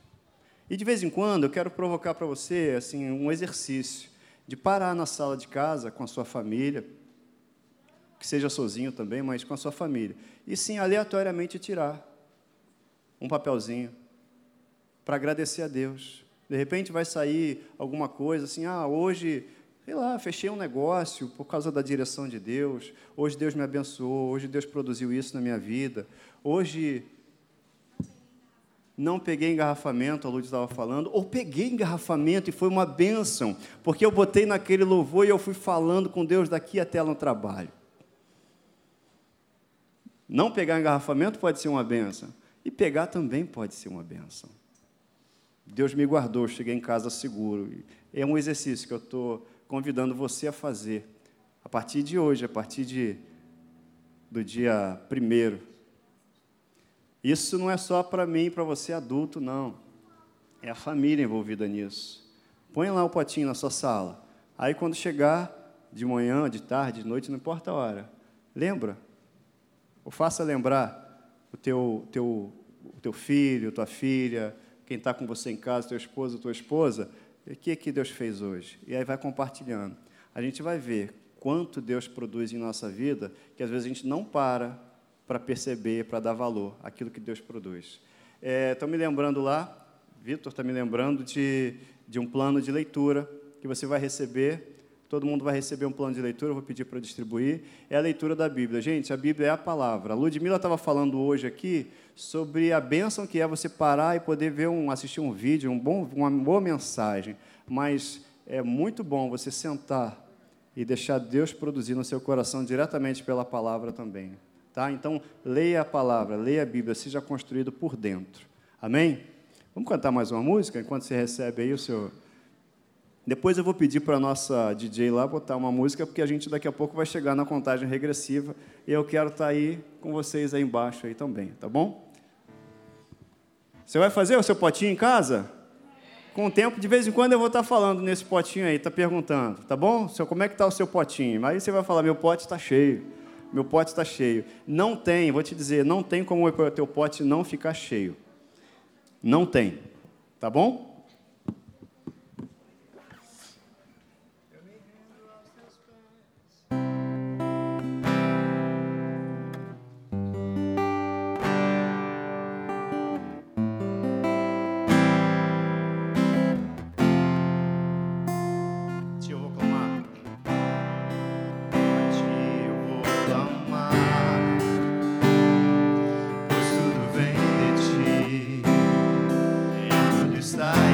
E de vez em quando eu quero provocar para você assim um exercício de parar na sala de casa com a sua família, que seja sozinho também, mas com a sua família. E sim, aleatoriamente tirar um papelzinho para agradecer a Deus. De repente vai sair alguma coisa assim, ah, hoje, sei lá, fechei um negócio por causa da direção de Deus. Hoje Deus me abençoou, hoje Deus produziu isso na minha vida. Hoje não peguei engarrafamento, a Luz estava falando, ou peguei engarrafamento e foi uma bênção, porque eu botei naquele louvor e eu fui falando com Deus daqui até no trabalho. Não pegar engarrafamento pode ser uma benção. E pegar também pode ser uma benção. Deus me guardou, cheguei em casa seguro. É um exercício que eu estou convidando você a fazer. A partir de hoje, a partir de, do dia primeiro. Isso não é só para mim para você adulto, não. É a família envolvida nisso. Põe lá o potinho na sua sala. Aí quando chegar, de manhã, de tarde, de noite, não importa a hora. Lembra? Ou faça lembrar o teu, teu, o teu filho, tua filha, quem está com você em casa, teu esposo, tua esposa, o que, é que Deus fez hoje? E aí vai compartilhando. A gente vai ver quanto Deus produz em nossa vida, que às vezes a gente não para para perceber, para dar valor àquilo que Deus produz. Estão é, me lembrando lá, Vitor está me lembrando de, de um plano de leitura que você vai receber Todo mundo vai receber um plano de leitura, eu vou pedir para distribuir. É a leitura da Bíblia. Gente, a Bíblia é a palavra. A Ludmilla estava falando hoje aqui sobre a bênção que é você parar e poder ver um, assistir um vídeo, um bom, uma boa mensagem. Mas é muito bom você sentar e deixar Deus produzir no seu coração diretamente pela palavra também. Tá? Então, leia a palavra, leia a Bíblia, seja construído por dentro. Amém? Vamos cantar mais uma música enquanto você recebe aí o seu depois eu vou pedir para a nossa DJ lá botar uma música, porque a gente daqui a pouco vai chegar na contagem regressiva e eu quero estar tá aí com vocês aí embaixo aí também, tá bom? Você vai fazer o seu potinho em casa? Com o tempo, de vez em quando eu vou estar tá falando nesse potinho aí, tá perguntando, tá bom? Seu, como é que está o seu potinho? Aí você vai falar, meu pote está cheio, meu pote está cheio. Não tem, vou te dizer, não tem como o teu pote não ficar cheio. Não tem, tá bom? Está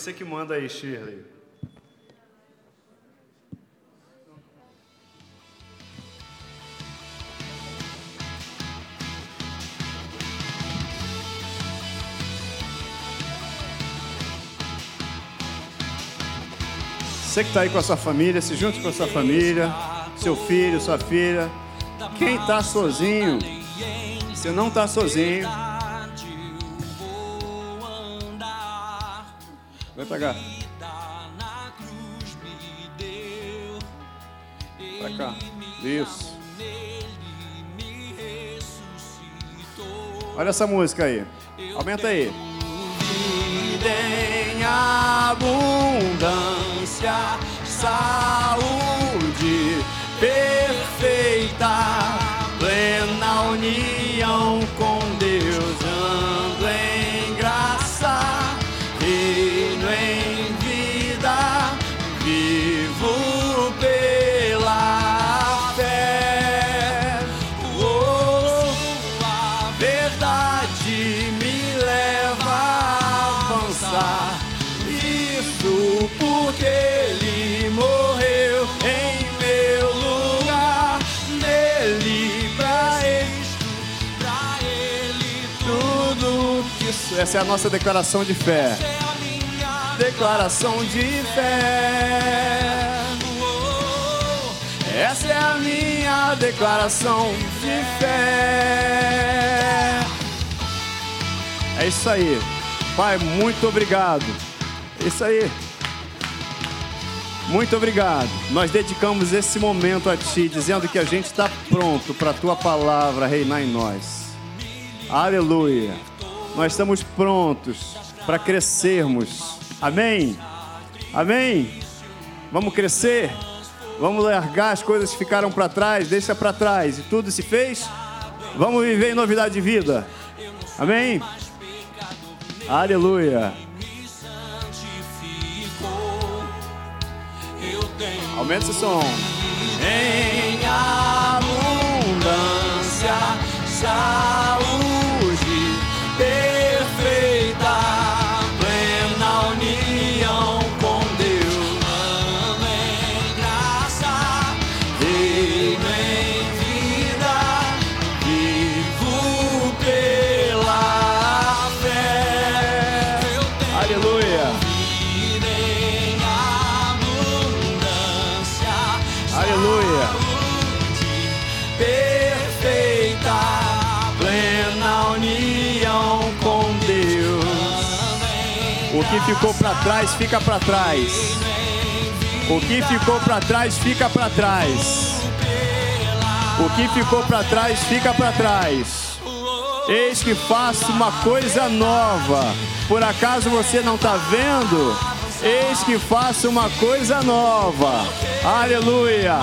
você que manda aí, Shirley. Você que está aí com a sua família, se junte com a sua família, seu filho, sua filha. Quem está sozinho, se não está sozinho, pra cá. Pra cá. Isso. Olha essa música aí. Aumenta aí. Vida em abundância saúde perfeita, plena união Essa é a nossa declaração de fé. Declaração de fé. Essa é a minha declaração de fé. É isso aí. Pai, muito obrigado. É Isso aí. Muito obrigado. Nós dedicamos esse momento a Ti, dizendo que a gente está pronto para a Tua palavra reinar em nós. Aleluia. Nós estamos prontos para crescermos. Amém? Amém? Vamos crescer? Vamos largar as coisas que ficaram para trás, deixa para trás e tudo se fez? Vamos viver em novidade de vida. Amém? Aleluia. Aumenta esse som. Em abundância, saúde ficou para trás, fica para trás. O que ficou para trás, fica para trás. O que ficou para trás, fica para trás. Eis que faço uma coisa nova. Por acaso você não está vendo? Eis que faço uma coisa nova. Aleluia.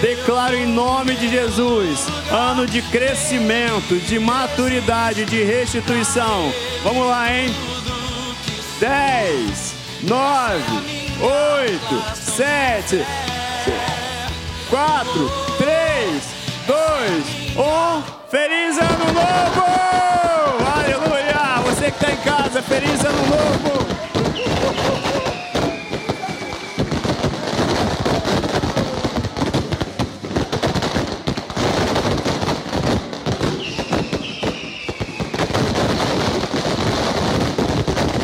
Declaro em nome de Jesus ano de crescimento, de maturidade, de restituição. Vamos lá, hein? 10, 9, 8, 7, 4, 3, 2, 1. Feliz ano novo! Aleluia! Você que está em casa, feliz ano novo!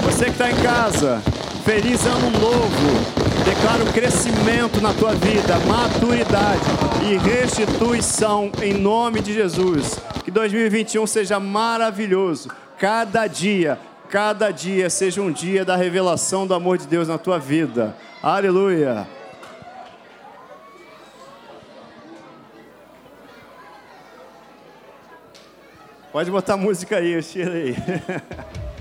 Você que está em casa, feliz ano novo. Declaro crescimento na tua vida, maturidade e restituição em nome de Jesus. Que 2021 seja maravilhoso. Cada dia, cada dia seja um dia da revelação do amor de Deus na tua vida. Aleluia. Pode botar música aí, tira aí.